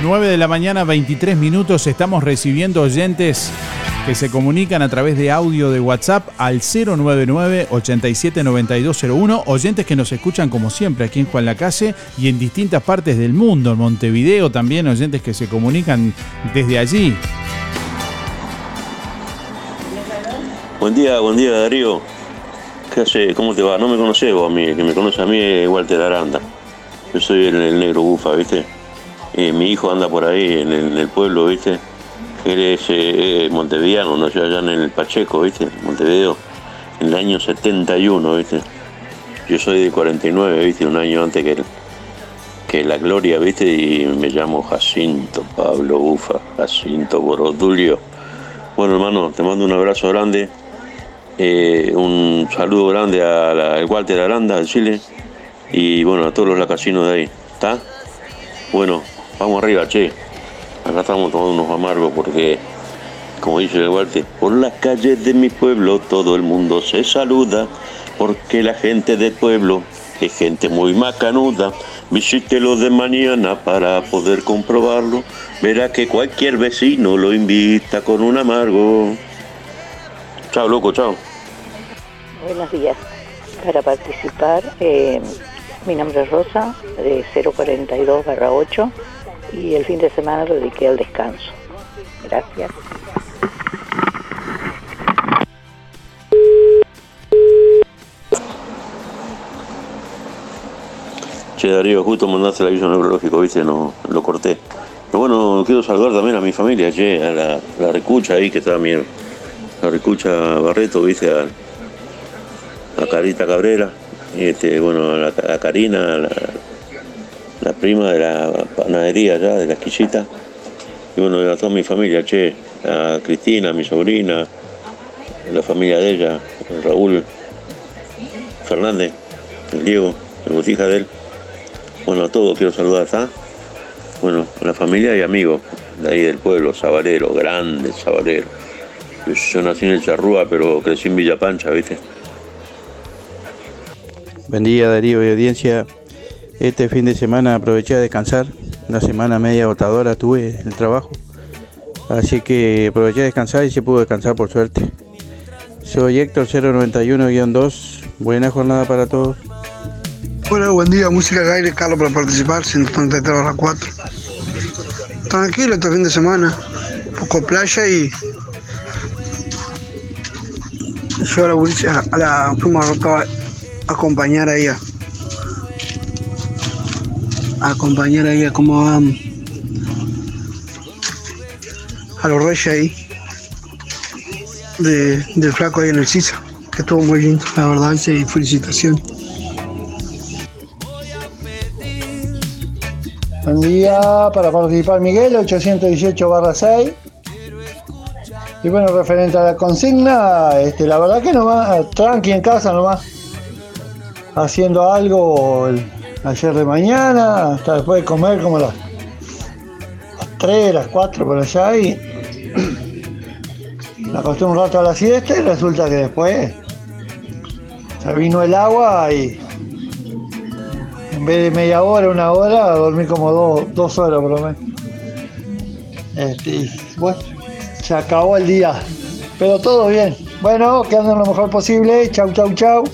9 de la mañana, 23 minutos. Estamos recibiendo oyentes que se comunican a través de audio de WhatsApp al 099-879201. Oyentes que nos escuchan como siempre aquí en Juan Lacase y en distintas partes del mundo. En Montevideo también, oyentes que se comunican desde allí. Buen día, buen día Darío. ¿Qué hace? ¿Cómo te va? No me conoces vos a mí, que me conoce a mí es Walter Aranda. Yo soy el, negro bufa, ¿viste? Eh, mi hijo anda por ahí en el pueblo, ¿viste? Él es eh, montevideano, nació allá en el Pacheco, ¿viste? Montevideo, en el año 71, ¿viste? Yo soy de 49, ¿viste? Un año antes que, que la gloria, ¿viste? Y me llamo Jacinto Pablo Bufa, Jacinto Borodulio. Bueno, hermano, te mando un abrazo grande. eh, un saludo grande al Walter Aranda de Chile y bueno, a todos los lacasinos de ahí. ¿Está? Bueno, vamos arriba, che. Acá estamos tomando unos amargos porque, como dice el Walter, por las calles de mi pueblo todo el mundo se saluda porque la gente del pueblo es gente muy macanuda. Visítelo de mañana para poder comprobarlo. Verá que cualquier vecino lo invita con un amargo. Chao, loco, chao. Buenos días. Para participar, eh, mi nombre es Rosa, de 042 barra 8, y el fin de semana lo dediqué al descanso. Gracias. Che, Darío, justo mandaste el aviso neurológico, viste, no lo corté. Pero bueno, quiero saludar también a mi familia, che, a la, la Recucha ahí que está mi, la Recucha Barreto, viste, a, a Carita Cabrera, y este, bueno, a, la- a Karina, la, la prima de la panadería allá, de la esquillita. Y bueno, a toda mi familia, che, a Cristina, mi sobrina, la familia de ella, el Raúl Fernández, el Diego, el botija de él. Bueno, a todos quiero saludar, ¿está? Bueno, a la familia y amigos de ahí del pueblo, Sabalero, grande Sabalero. Yo, yo nací en el Charrúa, pero crecí en Villa Pancha, ¿viste? Buen día Darío y audiencia. Este fin de semana aproveché a descansar. Una semana media agotadora tuve el trabajo. Así que aproveché a descansar y se pudo descansar por suerte. Soy Héctor 091-2. Buena jornada para todos. Hola, buen día, música de aire, Carlos para participar, 133 horas 4. Tranquilo este fin de semana, poco playa y yo a la, a la fuimos a a acompañar a, a acompañar ahí a como a, a los reyes ahí de, del flaco ahí en el CISA, que estuvo muy lindo, la verdad, y sí, felicitaciones. Buen día para participar Miguel, 818 barra 6. Y bueno, referente a la consigna, este, la verdad que nomás, tranqui en casa nomás, haciendo algo ayer de mañana, hasta después de comer como las, las 3, las 4 por allá y me acosté un rato a la siesta y resulta que después se vino el agua y en vez de media hora, una hora, dormí como dos, dos horas por lo menos. Este, y bueno, se acabó el día. Pero todo bien. Bueno, que anden lo mejor posible. Chau, chau, chau.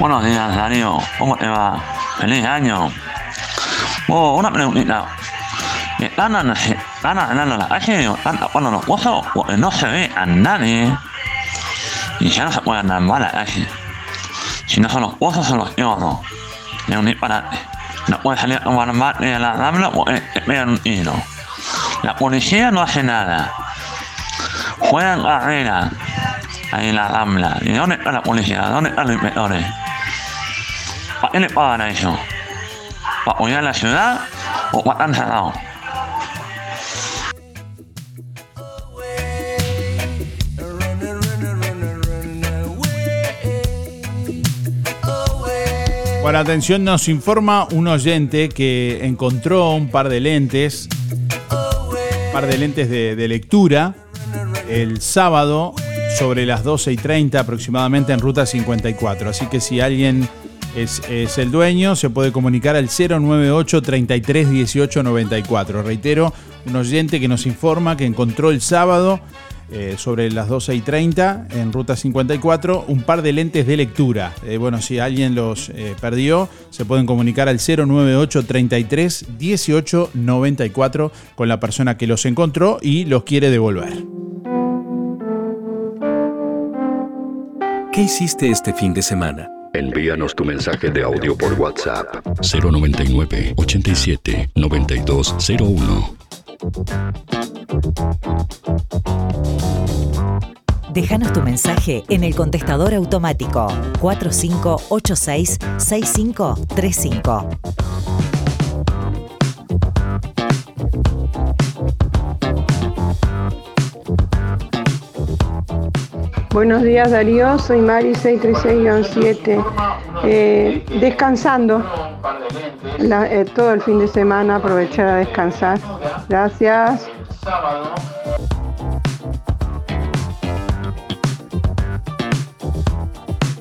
Buenos días, Darío. ¿Cómo te va? Feliz año. Oh, una preguntita. Eh, Ana, Ana, la calle, cuando los pozos, no se ve a nadie. Y ya no se puede andar mal a la calle. Si no son los pozos, son los yodos. Es un. No puede salir a tomar mate de la tabla porque te pegan un tiro. La policía no hace nada. Juegan carrera ahí en la rambla. ¿Y dónde está la policía? ¿Dónde están los inspectores? ¿Para qué le pagan a eso? ¿Para cuidar la ciudad o para estar cerrados? Bueno, atención, nos informa un oyente que encontró un par de lentes par de lentes de, de lectura el sábado sobre las 12 y 30 aproximadamente en ruta 54. Así que si alguien es, el dueño, se puede comunicar al 098 33 18 94. Reitero, un oyente que nos informa que encontró el sábado eh, sobre las 12 y 30 en ruta 54 un par de lentes de lectura. Eh, bueno, si alguien los eh, perdió, se pueden comunicar al 098 33 18 94 con la persona que los encontró y los quiere devolver. ¿Qué hiciste este fin de semana? Envíanos tu mensaje de audio por WhatsApp 099 87 9201. Déjanos tu mensaje en el contestador automático 4586-6535. Buenos días Darío, soy Mari 636-7. Eh, descansando La- eh, todo el fin de semana, aprovechar a descansar. Gracias.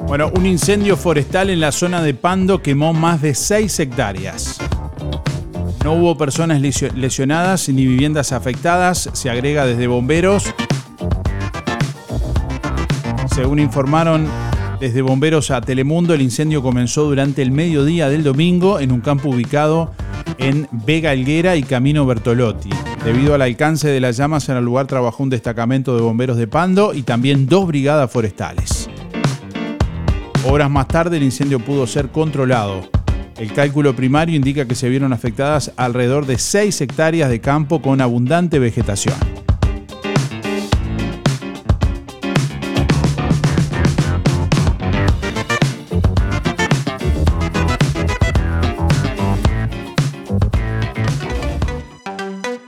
Bueno, un incendio forestal en la zona de Pando quemó más de 6 hectáreas. No hubo personas lesio- lesionadas ni viviendas afectadas, se agrega desde bomberos. Según informaron desde bomberos a Telemundo, el incendio comenzó durante el mediodía del domingo en un campo ubicado en Vega Helguera y Camino Bertolotti. Debido al alcance de las llamas en el lugar trabajó un destacamento de bomberos de Pando y también dos brigadas forestales. Horas más tarde el incendio pudo ser controlado. El cálculo primario indica que se vieron afectadas alrededor de 6 hectáreas de campo con abundante vegetación.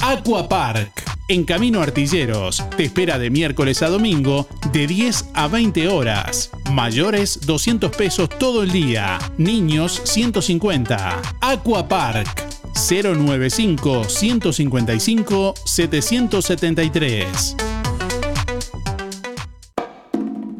Aquapark. En Camino Artilleros te espera de miércoles a domingo de 10 a 20 horas. Mayores 200 pesos todo el día. Niños 150. Aquapark 095 155 773.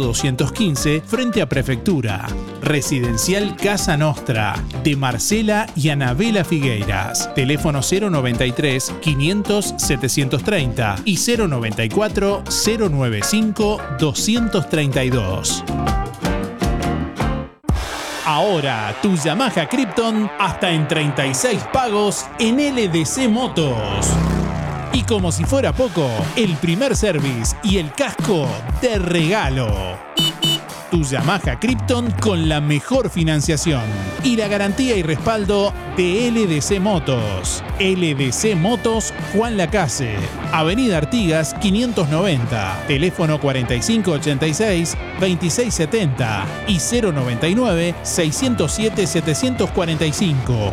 215, frente a Prefectura. Residencial Casa Nostra, de Marcela y Anabela Figueiras. Teléfono 093 500 730 y 094 095 232. Ahora tu Yamaha Krypton hasta en 36 pagos en LDC Motos. Y como si fuera poco, el primer service y el casco de regalo. Tu Yamaha Krypton con la mejor financiación y la garantía y respaldo de LDC Motos. LDC Motos Juan Lacase, Avenida Artigas 590, teléfono 4586-2670 y 099-607-745.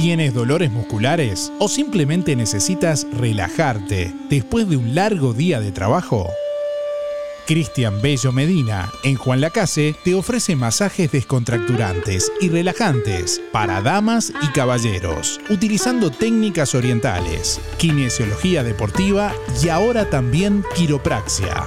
¿Tienes dolores musculares o simplemente necesitas relajarte después de un largo día de trabajo? Cristian Bello Medina, en Juan Lacase, te ofrece masajes descontracturantes y relajantes para damas y caballeros, utilizando técnicas orientales, kinesiología deportiva y ahora también quiropraxia.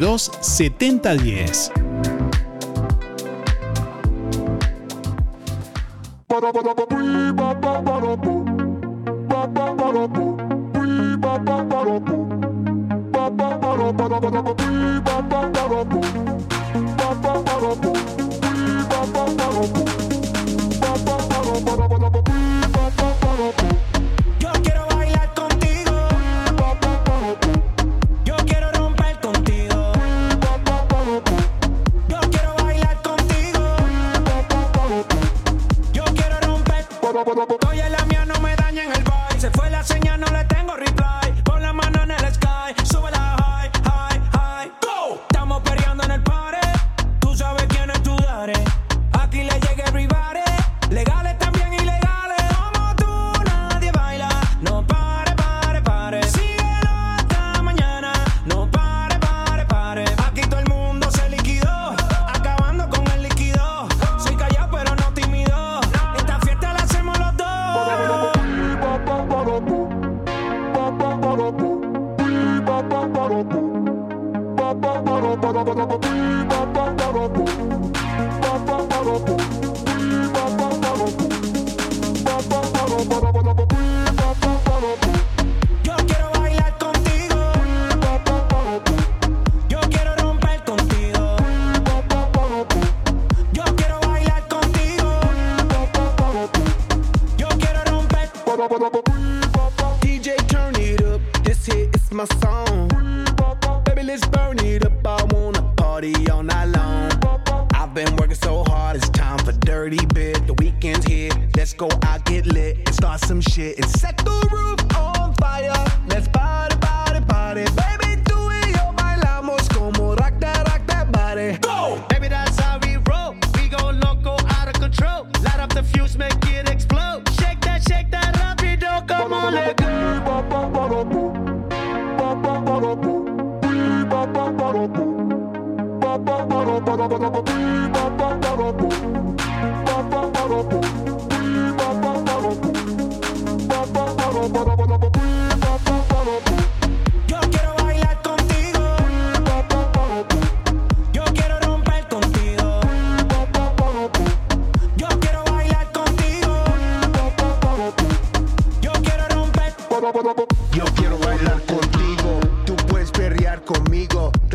22 70 10. bababababab.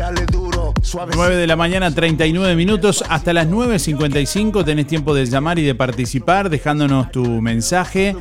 Dale duro, suave. 9 de la mañana, 39 minutos. Hasta las 9.55 tenés tiempo de llamar y de participar dejándonos tu mensaje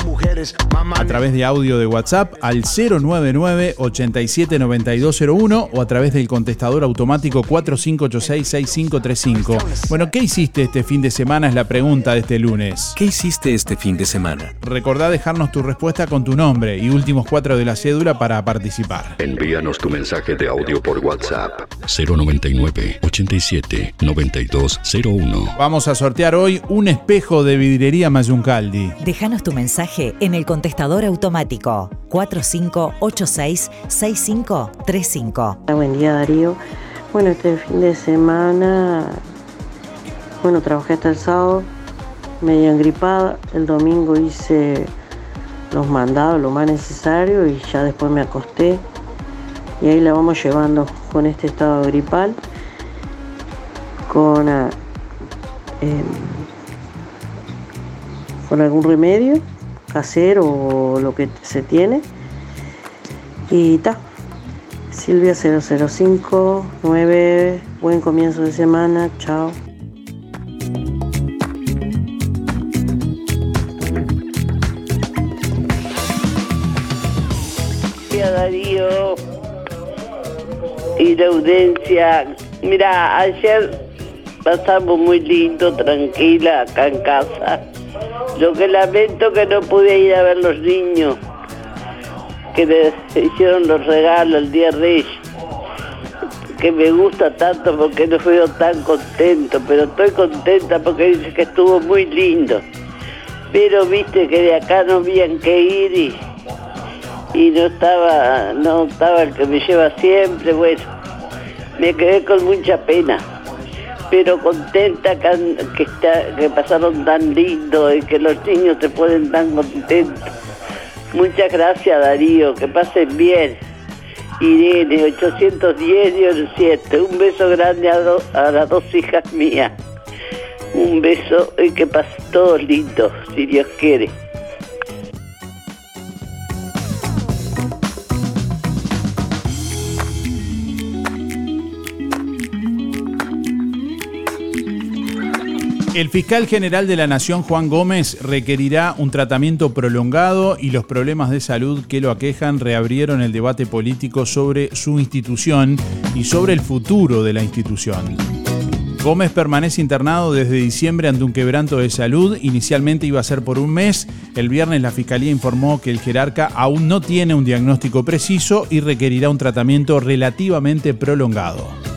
a través de audio de WhatsApp al 099-879201 o a través del contestador automático 4586-6535. Bueno, ¿qué hiciste este fin de semana? Es la pregunta de este lunes. ¿Qué hiciste este fin de semana? Recordá dejarnos tu respuesta con tu nombre y últimos cuatro de la cédula para participar. Envíanos tu mensaje de audio por WhatsApp 099 87 9201. Vamos a sortear hoy un espejo de vidriería Mayuncaldi. Déjanos tu mensaje en el contestador automático 4586-6535. Hola, Buen día Darío. Bueno, este fin de semana, bueno, trabajé hasta el sábado, medio engripada. El domingo hice los mandados, lo más necesario y ya después me acosté. Y ahí la vamos llevando con este estado gripal, con, ah, em, con algún remedio casero o lo que se tiene. Y ta. Silvia 0059, buen comienzo de semana, chao. Darío y audiencia. Mira, ayer pasamos muy lindo, tranquila, acá en casa. Lo que lamento que no pude ir a ver los niños que les hicieron los regalos el día Reyes. Que me gusta tanto porque no veo tan contento, pero estoy contenta porque dice que estuvo muy lindo. Pero viste que de acá no habían que ir y, y no estaba, no estaba el que me lleva siempre, bueno, me quedé con mucha pena, pero contenta que, pasaron tan lindo y que los niños se pueden tan contentos. Muchas gracias Darío, que pasen bien. Irene, 810-17, un beso grande a las dos hijas mías. Un beso y que pasen todos lindos, si Dios quiere. El fiscal general de la Nación, Juan Gómez, requerirá un tratamiento prolongado y los problemas de salud que lo aquejan reabrieron el debate político sobre su institución y sobre el futuro de la institución. Gómez permanece internado desde diciembre ante un quebranto de salud. Inicialmente iba a ser por un mes. El viernes la fiscalía informó que el jerarca aún no tiene un diagnóstico preciso y requerirá un tratamiento relativamente prolongado.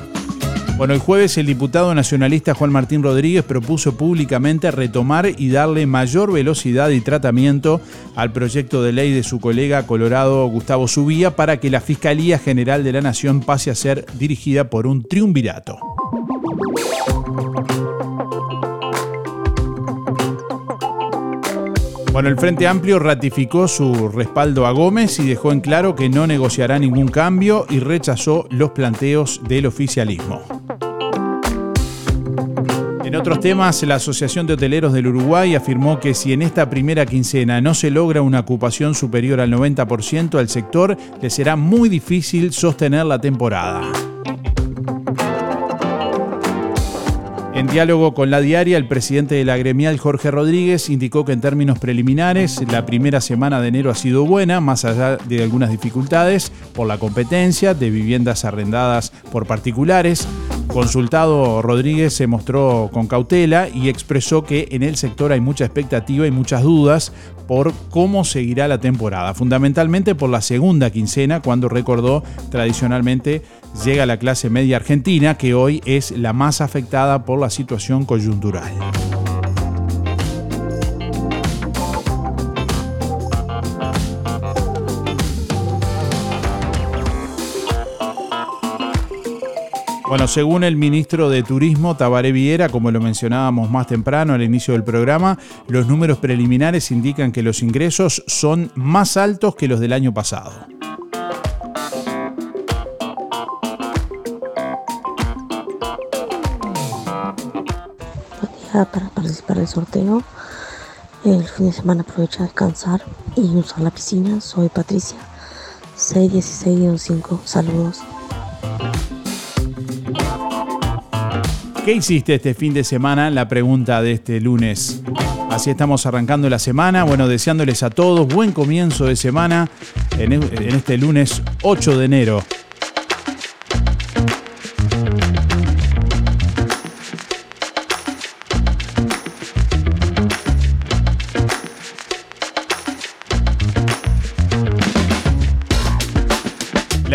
Bueno, el jueves el diputado nacionalista Juan Martín Rodríguez propuso públicamente retomar y darle mayor velocidad y tratamiento al proyecto de ley de su colega colorado Gustavo Subía para que la Fiscalía General de la Nación pase a ser dirigida por un triunvirato. Bueno, el Frente Amplio ratificó su respaldo a Gómez y dejó en claro que no negociará ningún cambio y rechazó los planteos del oficialismo. En otros temas, la Asociación de Hoteleros del Uruguay afirmó que si en esta primera quincena no se logra una ocupación superior al 90% al sector, le será muy difícil sostener la temporada. En diálogo con la diaria, el presidente de la gremial, Jorge Rodríguez, indicó que en términos preliminares la primera semana de enero ha sido buena, más allá de algunas dificultades por la competencia de viviendas arrendadas por particulares. Consultado, Rodríguez se mostró con cautela y expresó que en el sector hay mucha expectativa y muchas dudas por cómo seguirá la temporada, fundamentalmente por la segunda quincena, cuando recordó tradicionalmente llega la clase media argentina, que hoy es la más afectada por la situación coyuntural. Bueno, según el ministro de Turismo, Tabaré Viera, como lo mencionábamos más temprano al inicio del programa, los números preliminares indican que los ingresos son más altos que los del año pasado. para participar del sorteo. El fin de semana aprovecha a descansar y usar la piscina. Soy Patricia, 616-5. Saludos. ¿Qué hiciste este fin de semana? La pregunta de este lunes. Así estamos arrancando la semana. Bueno, deseándoles a todos buen comienzo de semana en, en este lunes 8 de enero.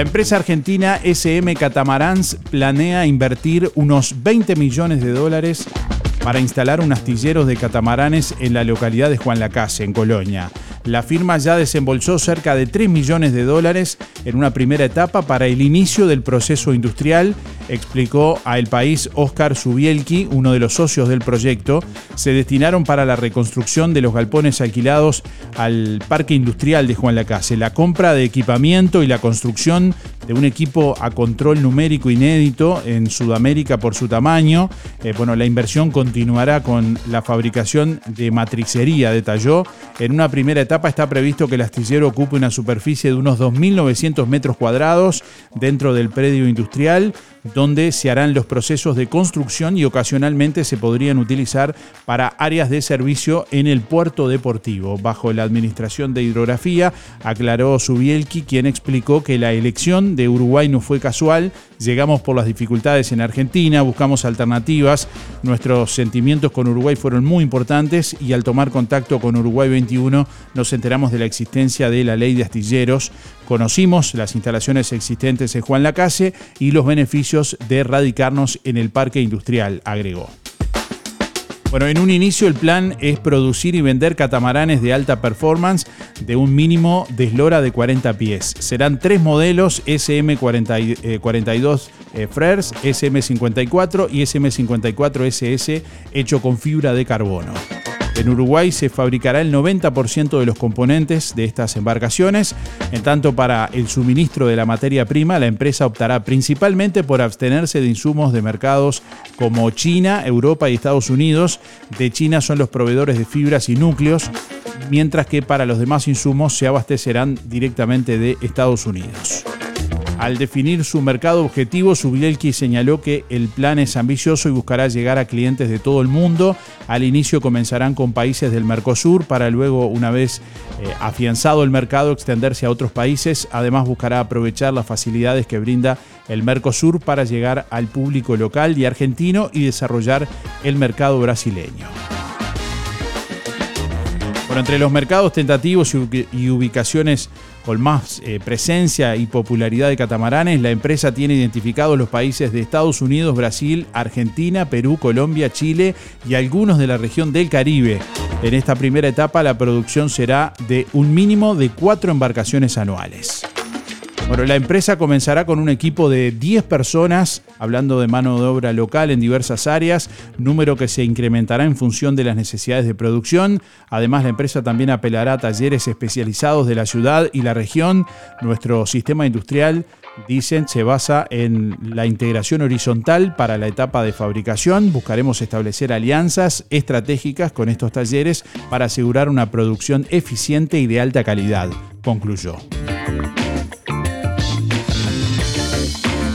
Empresa argentina SM Catamarans planea invertir unos 20 millones de dólares para instalar un astillero de catamaranes en la localidad de Juan Lacase, en Colonia. La firma ya desembolsó cerca de 3 millones de dólares en una primera etapa para el inicio del proceso industrial, explicó a El País Oscar Subielki, uno de los socios del proyecto. Se destinaron para la reconstrucción de los galpones alquilados al Parque Industrial de Juan Lacase, la compra de equipamiento y la construcción de un equipo a control numérico inédito en Sudamérica por su tamaño. Eh, bueno, la inversión continuará con la fabricación de matricería, detalló. En una primera etapa está previsto que el astillero ocupe una superficie de unos 2.900 metros cuadrados dentro del predio industrial donde se harán los procesos de construcción y ocasionalmente se podrían utilizar para áreas de servicio en el puerto deportivo. Bajo la administración de hidrografía, aclaró Subielki, quien explicó que la elección de Uruguay no fue casual, llegamos por las dificultades en Argentina, buscamos alternativas, nuestros sentimientos con Uruguay fueron muy importantes y al tomar contacto con Uruguay 21 nos enteramos de la existencia de la ley de astilleros, conocimos las instalaciones existentes en Juan Lacase y los beneficios de radicarnos en el parque industrial, agregó. Bueno, en un inicio el plan es producir y vender catamaranes de alta performance de un mínimo de eslora de 40 pies. Serán tres modelos SM42 eh, Freres, SM54 y SM54SS hecho con fibra de carbono. En Uruguay se fabricará el 90% de los componentes de estas embarcaciones. En tanto, para el suministro de la materia prima, la empresa optará principalmente por abstenerse de insumos de mercados como China, Europa y Estados Unidos. De China son los proveedores de fibras y núcleos, mientras que para los demás insumos se abastecerán directamente de Estados Unidos. Al definir su mercado objetivo, Subielki señaló que el plan es ambicioso y buscará llegar a clientes de todo el mundo. Al inicio comenzarán con países del Mercosur para luego, una vez eh, afianzado el mercado, extenderse a otros países. Además buscará aprovechar las facilidades que brinda el Mercosur para llegar al público local y argentino y desarrollar el mercado brasileño. Bueno, entre los mercados tentativos y ubicaciones con más eh, presencia y popularidad de catamaranes, la empresa tiene identificados los países de Estados Unidos, Brasil, Argentina, Perú, Colombia, Chile y algunos de la región del Caribe. En esta primera etapa la producción será de un mínimo de cuatro embarcaciones anuales. Bueno, la empresa comenzará con un equipo de 10 personas, hablando de mano de obra local en diversas áreas, número que se incrementará en función de las necesidades de producción. Además, la empresa también apelará a talleres especializados de la ciudad y la región. Nuestro sistema industrial dicen, se basa en la integración horizontal para la etapa de fabricación. Buscaremos establecer alianzas estratégicas con estos talleres para asegurar una producción eficiente y de alta calidad, concluyó.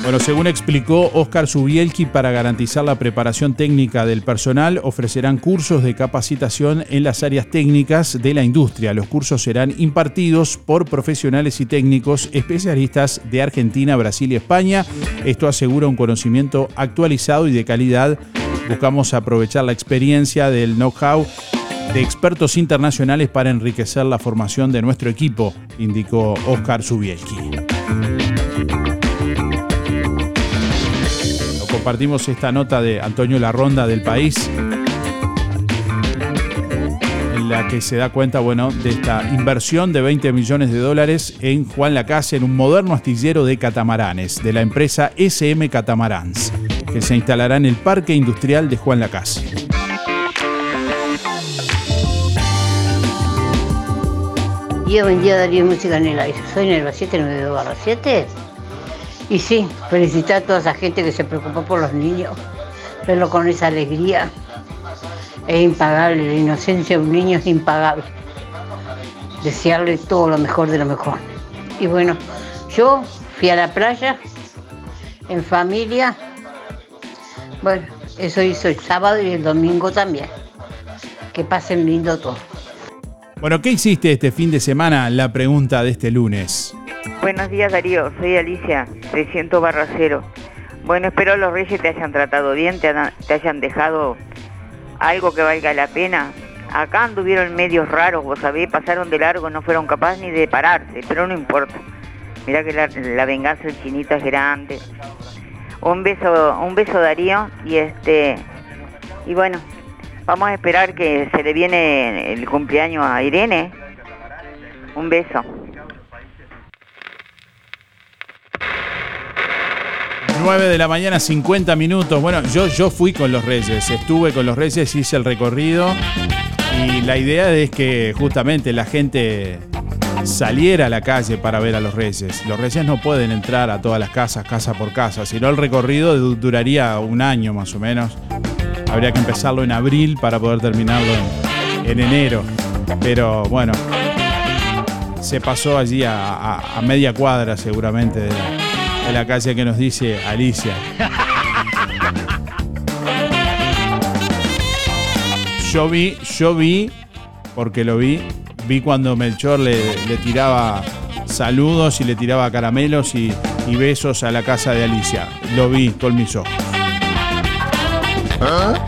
Bueno, según explicó Oscar Subielki, para garantizar la preparación técnica del personal, ofrecerán cursos de capacitación en las áreas técnicas de la industria. Los cursos serán impartidos por profesionales y técnicos especialistas de Argentina, Brasil y España. Esto asegura un conocimiento actualizado y de calidad. Buscamos aprovechar la experiencia del know-how de expertos internacionales para enriquecer la formación de nuestro equipo, indicó Oscar Subielki. Compartimos esta nota de Antonio Larronda del País, en la que se da cuenta bueno, de esta inversión de 20 millones de dólares en Juan Lacase, en un moderno astillero de catamaranes de la empresa SM Catamarans, que se instalará en el Parque Industrial de Juan Lacase. Día, buen día Darío Música en el aire. Soy Nerva 792 barra 7. Y sí, felicitar a toda esa gente que se preocupó por los niños. Verlo con esa alegría. Es impagable, la inocencia de un niño es impagable. Desearle todo lo mejor de lo mejor. Y bueno, yo fui a la playa en familia. Bueno, eso hizo el sábado y el domingo también. Que pasen lindo todo. Bueno, ¿qué hiciste este fin de semana? La pregunta de este lunes. Buenos días Darío, soy Alicia, 300 barra cero. Bueno, espero los reyes te hayan tratado bien, te, han- hayan dejado algo que valga la pena. Acá anduvieron medios raros, vos sabés, pasaron de largo, no fueron capaces ni de pararse, pero no importa. Mirá que la, venganza del chinita es grande. Un beso, un beso Darío y este y bueno, vamos a esperar que se le viene el cumpleaños a Irene. Un beso. 9 de la mañana, 50 minutos. Bueno, yo, yo fui con los Reyes, estuve con los Reyes, hice el recorrido y la idea es que justamente la gente saliera a la calle para ver a los Reyes. Los Reyes no pueden entrar a todas las casas, casa por casa, sino el recorrido du- duraría un año más o menos. Habría que empezarlo en abril para poder terminarlo en, en enero. Pero bueno, se pasó allí a, media cuadra seguramente la calle que nos dice Alicia. Yo vi, yo vi, porque lo vi, vi cuando Melchor le, tiraba saludos y le tiraba caramelos y, besos a la casa de Alicia. Lo vi con mis ojos. Si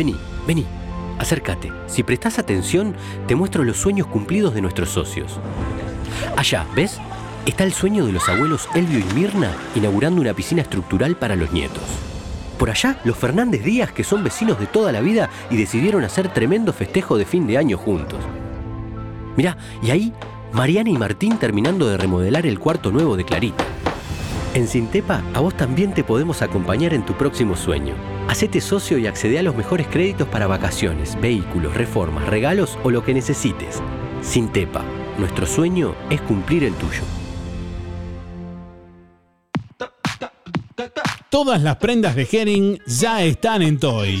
Vení, vení, acércate. Si prestás atención, te muestro los sueños cumplidos de nuestros socios. Allá, ¿ves? Está el sueño de los abuelos Elvio y Mirna inaugurando una piscina estructural para los nietos. Por allá, los Fernández Díaz, que son vecinos de toda la vida y decidieron hacer tremendo festejo de fin de año juntos. Mirá, y ahí, Mariana y Martín terminando de remodelar el cuarto nuevo de Clarita. En Sintepa, a vos también te podemos acompañar en tu próximo sueño. Hacete socio y accede a los mejores créditos para vacaciones, vehículos, reformas, regalos o lo que necesites. Sintepa, nuestro sueño es cumplir el tuyo. Todas las prendas de Henning ya están en Toy.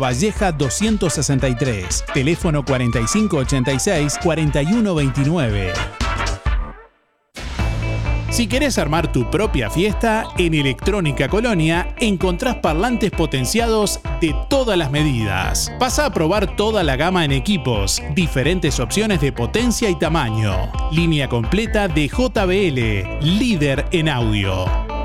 Valleja 263, teléfono 4586-4129. Si querés armar tu propia fiesta, en Electrónica Colonia encontrás parlantes potenciados de todas las medidas. Pasa a probar toda la gama en equipos, diferentes opciones de potencia y tamaño. Línea completa de JBL, líder en audio.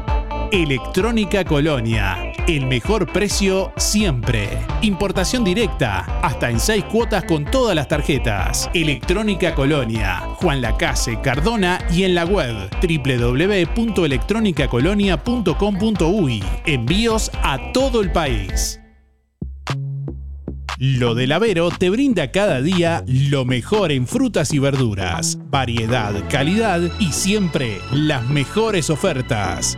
Electrónica Colonia. El mejor precio siempre. Importación directa. Hasta en 6 cuotas con todas las tarjetas. Electrónica Colonia. Juan Lacase, Cardona y en la web www.electronicacolonia.com.uy. Envíos a todo el país. Lo del Avero te brinda cada día lo mejor en frutas y verduras, variedad, calidad y siempre las mejores ofertas.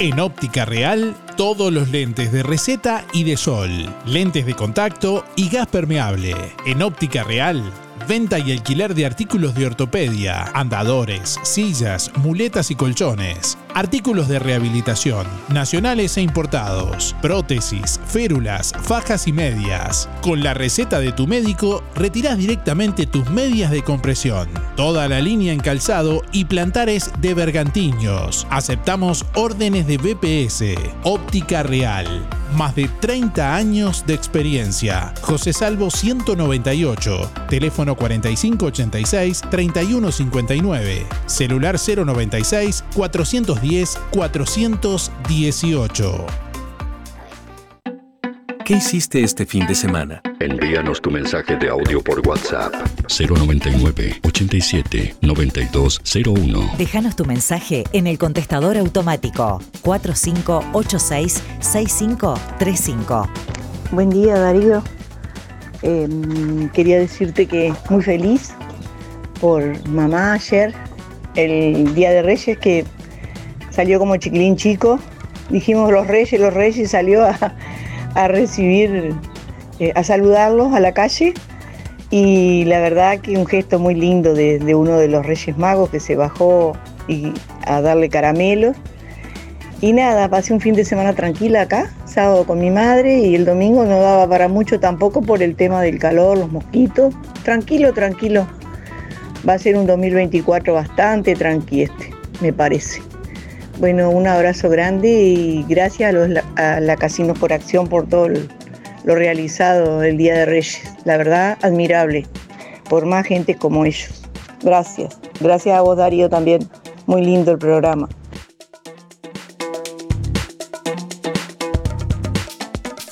En óptica real, todos los lentes de receta y de sol, lentes de contacto y gas permeable. En óptica real, venta y alquiler de artículos de ortopedia, andadores, sillas, muletas y colchones. Artículos de rehabilitación, nacionales e importados, prótesis, férulas, fajas y medias. Con la receta de tu médico, retirás directamente tus medias de compresión. Toda la línea en calzado y plantares de bergantiños. Aceptamos órdenes de BPS. Óptica Real. Más de 30 años de experiencia. José Salvo 198. Teléfono 4586-3159. Celular 096 410 418. ¿Qué hiciste este fin de semana? Envíanos tu mensaje de audio por WhatsApp 099 87 9201. Déjanos tu mensaje en el contestador automático 4586-6535. Buen día Darío. Eh, quería decirte que muy feliz por mamá ayer, el Día de Reyes, que salió como chiquilín chico. Dijimos los reyes, los reyes, salió a, a recibir, eh, a saludarlos a la calle. Y la verdad que un gesto muy lindo de, uno de los Reyes Magos que se bajó y, a darle caramelos. Y nada, pasé un fin de semana tranquila acá, sábado con mi madre y el domingo no daba para mucho tampoco por el tema del calor, los mosquitos. Tranquilo, tranquilo. Va a ser un 2024 bastante tranqui este, me parece. Bueno, un abrazo grande y gracias a, los, a la Casinos por Acción por todo lo realizado el Día de Reyes. La verdad, admirable, por más gente como ellos. Gracias. Gracias a vos, Darío, también. Muy lindo el programa.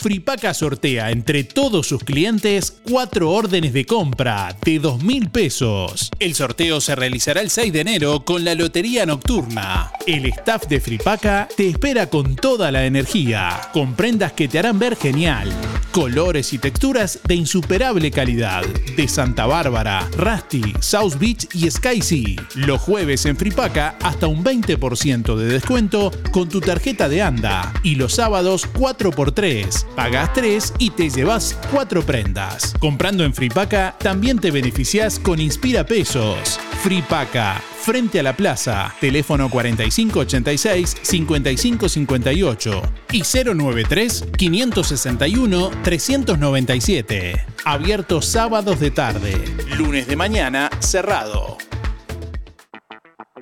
Fripaca sortea entre todos sus clientes cuatro órdenes de compra de 2 mil pesos. El sorteo se realizará el 6 de enero con la Lotería Nocturna. El staff de Fripaca te espera con toda la energía, con prendas que te harán ver genial, colores y texturas de insuperable calidad, de Santa Bárbara, Rusty, South Beach y Sky Sea. Los jueves en Fripaca hasta un 20% de descuento con tu tarjeta de ANDA y los sábados 4x3. Pagas 3 y te llevas 4 prendas. Comprando en Fripaca también te beneficias con Inspira Pesos. Fripaca, frente a la plaza, teléfono 4586-5558 y 093-561-397. Abierto sábados de tarde, lunes de mañana cerrado.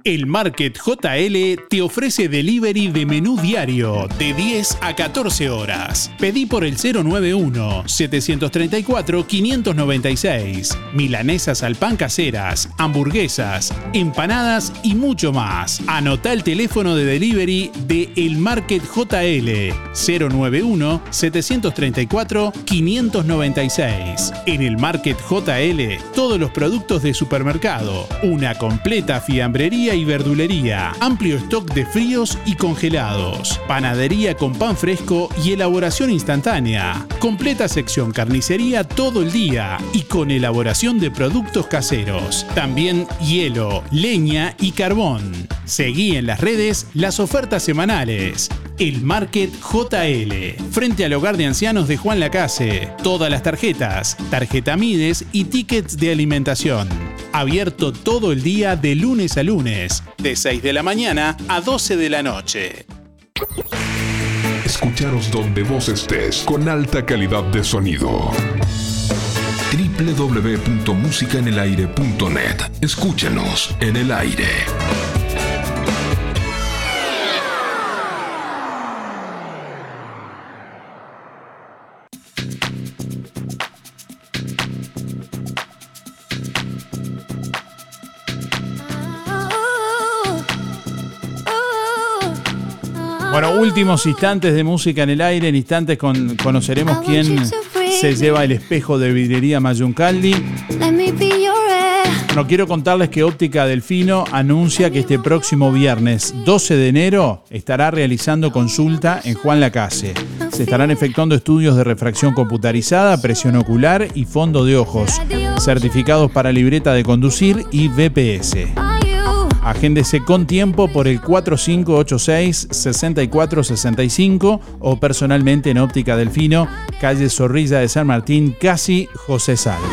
El Market JL te ofrece delivery de menú diario de 10 a 14 horas. Pedí por el 091-734-596. Milanesas al pan caseras, hamburguesas, empanadas y mucho más. Anota el teléfono de delivery de El Market JL 091-734-596. En el Market JL, todos los productos de supermercado, una completa fiambrería y verdulería, amplio stock de fríos y congelados, panadería con pan fresco y elaboración instantánea, completa sección carnicería todo el día y con elaboración de productos caseros, también hielo, leña y carbón. Seguí en las redes las ofertas semanales. El Market JL, frente al hogar de ancianos de Juan Lacase. Todas las tarjetas, tarjeta Mides y tickets de alimentación. Abierto todo el día de lunes a lunes, de 6 de la mañana a 12 de la noche. Escucharos donde vos estés con alta calidad de sonido www.musicaenelaire.net Escúchanos en el aire. Últimos instantes de música en el aire. En instantes con- conoceremos quién se lleva el espejo de vidriería Mayuncaldi. Bueno, quiero contarles que Óptica Delfino anuncia que este próximo viernes 12 de enero estará realizando consulta en Juan Lacase. Se estarán efectuando estudios de refracción computarizada, presión ocular y fondo de ojos, certificados para libreta de conducir y BPS. Agéndese con tiempo por el 4586-6465 o personalmente en Óptica Delfino, calle Zorrilla de San Martín, casi José Salvo.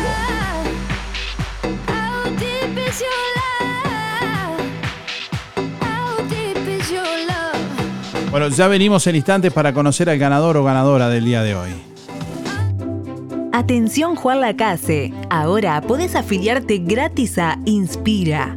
Bueno, ya venimos en instantes para conocer al ganador o ganadora del día de hoy. Atención Juan Lacase, ahora podés afiliarte gratis a Inspira.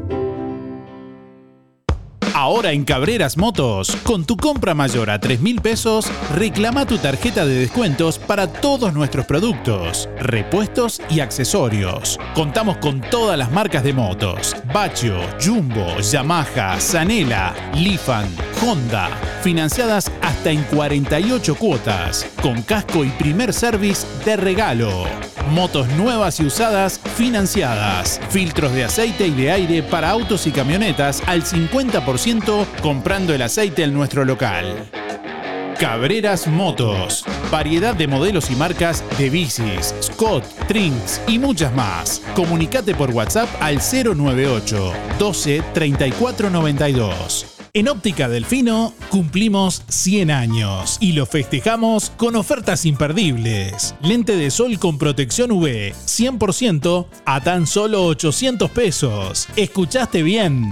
Ahora en Cabreras Motos, con tu compra mayor a 3 mil pesos, reclama tu tarjeta de descuentos para todos nuestros productos, repuestos y accesorios. Contamos con todas las marcas de motos: Bacho, Jumbo, Yamaha, Zanela, Lifan, Honda, financiadas hasta en 48 cuotas, con casco y primer service de regalo. Motos nuevas y usadas financiadas. Filtros de aceite y de aire para autos y camionetas al 50% comprando el aceite en nuestro local. Cabreras Motos. Variedad de modelos y marcas de bicis, Scott, Trinks y muchas más. Comunicate por WhatsApp al 098 12 34 92. En Óptica Delfino cumplimos 100 años y lo festejamos con ofertas imperdibles. Lente de sol con protección UV 100% a tan solo 800 pesos. ¿Escuchaste bien?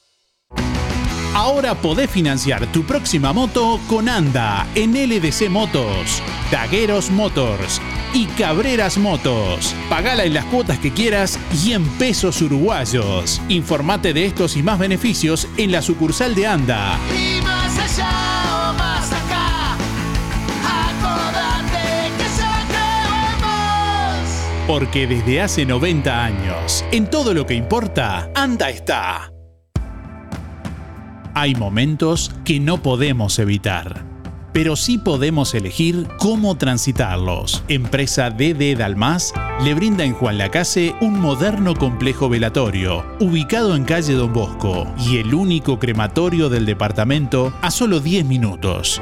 Ahora podés financiar tu próxima moto con Anda en LDC Motos, Dagueros Motors y Cabreras Motos. Pagala en las cuotas que quieras y en pesos uruguayos. Informate de estos y más beneficios en la sucursal de Anda. Y más allá o más acá, acordate que sabemos. Porque desde hace 90 años, en todo lo que importa, Anda está. Hay momentos que no podemos evitar. pero sí podemos elegir cómo transitarlos. Empresa DD Dalmas le brinda en Juan Lacase un moderno complejo velatorio, ubicado en calle Don Bosco, y el único crematorio del departamento a solo 10 minutos.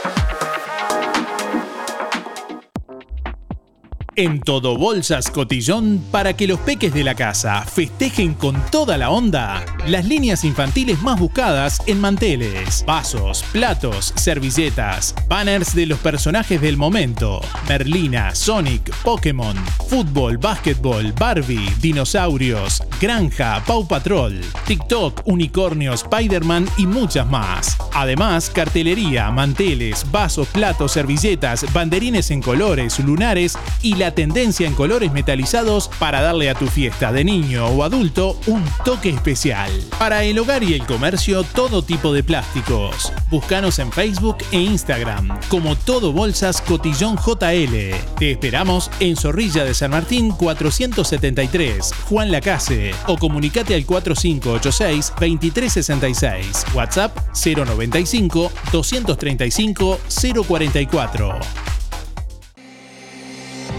En Todo Bolsas Cotillón, para que los peques de la casa festejen con toda la onda, las líneas infantiles más buscadas en manteles, vasos, platos, servilletas, banners de los personajes del momento, Merlina, Sonic, Pokémon, fútbol, básquetbol, Barbie, dinosaurios, granja, Pau Patrol, TikTok, unicornios, Spider-Man y muchas más. Además, cartelería, manteles, vasos, platos, servilletas, banderines en colores, lunares y la tendencia en colores metalizados para darle a tu fiesta de niño o adulto un toque especial. Para el hogar y el comercio, todo tipo de plásticos. Búscanos en Facebook e Instagram como Todo Bolsas Cotillón JL. Te esperamos en Zorrilla de San Martín 473, Juan Lacase, o comunicate al 4586-2366. WhatsApp 095 235 044.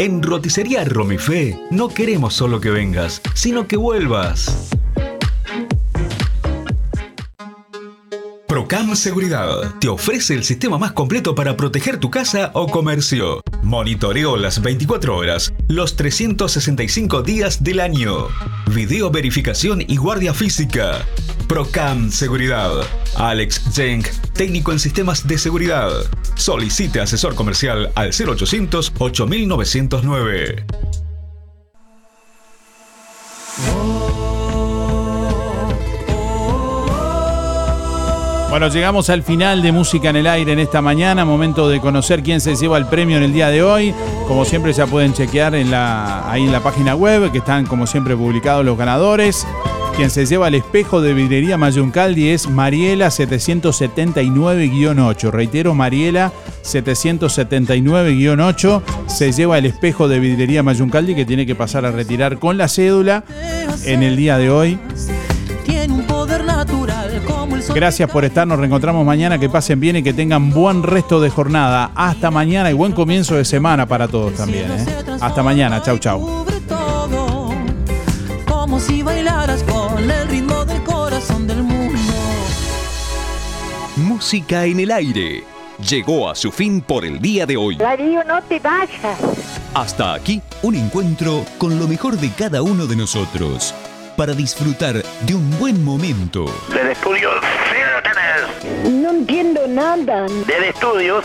En Roticería Romifé no queremos solo que vengas, sino que vuelvas. Procam Seguridad te ofrece el sistema más completo para proteger tu casa o comercio. Monitoreo las 24 horas, los 365 días del año. Video verificación y guardia física. Procam Seguridad. Alex Jenk, técnico en sistemas de seguridad. Solicite asesor comercial al 0800 8909. Bueno, llegamos al final de Música en el Aire en esta mañana, momento de conocer quién se lleva el premio en el día de hoy. Como siempre ya pueden chequear en la, ahí en la página web, que están como siempre publicados los ganadores. Quien se lleva el espejo de vidrería Mayuncaldi es Mariela 779-8. Reitero, Mariela 779-8 se lleva el espejo de vidrería Mayuncaldi que tiene que pasar a retirar con la cédula en el día de hoy. Gracias por estar, nos reencontramos mañana, que pasen bien y que tengan buen resto de jornada. Hasta mañana y buen comienzo de semana para todos también. ¿eh? Hasta mañana, chau chau. Música en el aire. Llegó a su fin por el día de hoy. Darío, no te vayas. Hasta aquí, un encuentro con lo mejor de cada uno de nosotros. Para disfrutar de un buen momento. Del estudio, sí lo tenés. No entiendo nada. Del estudios,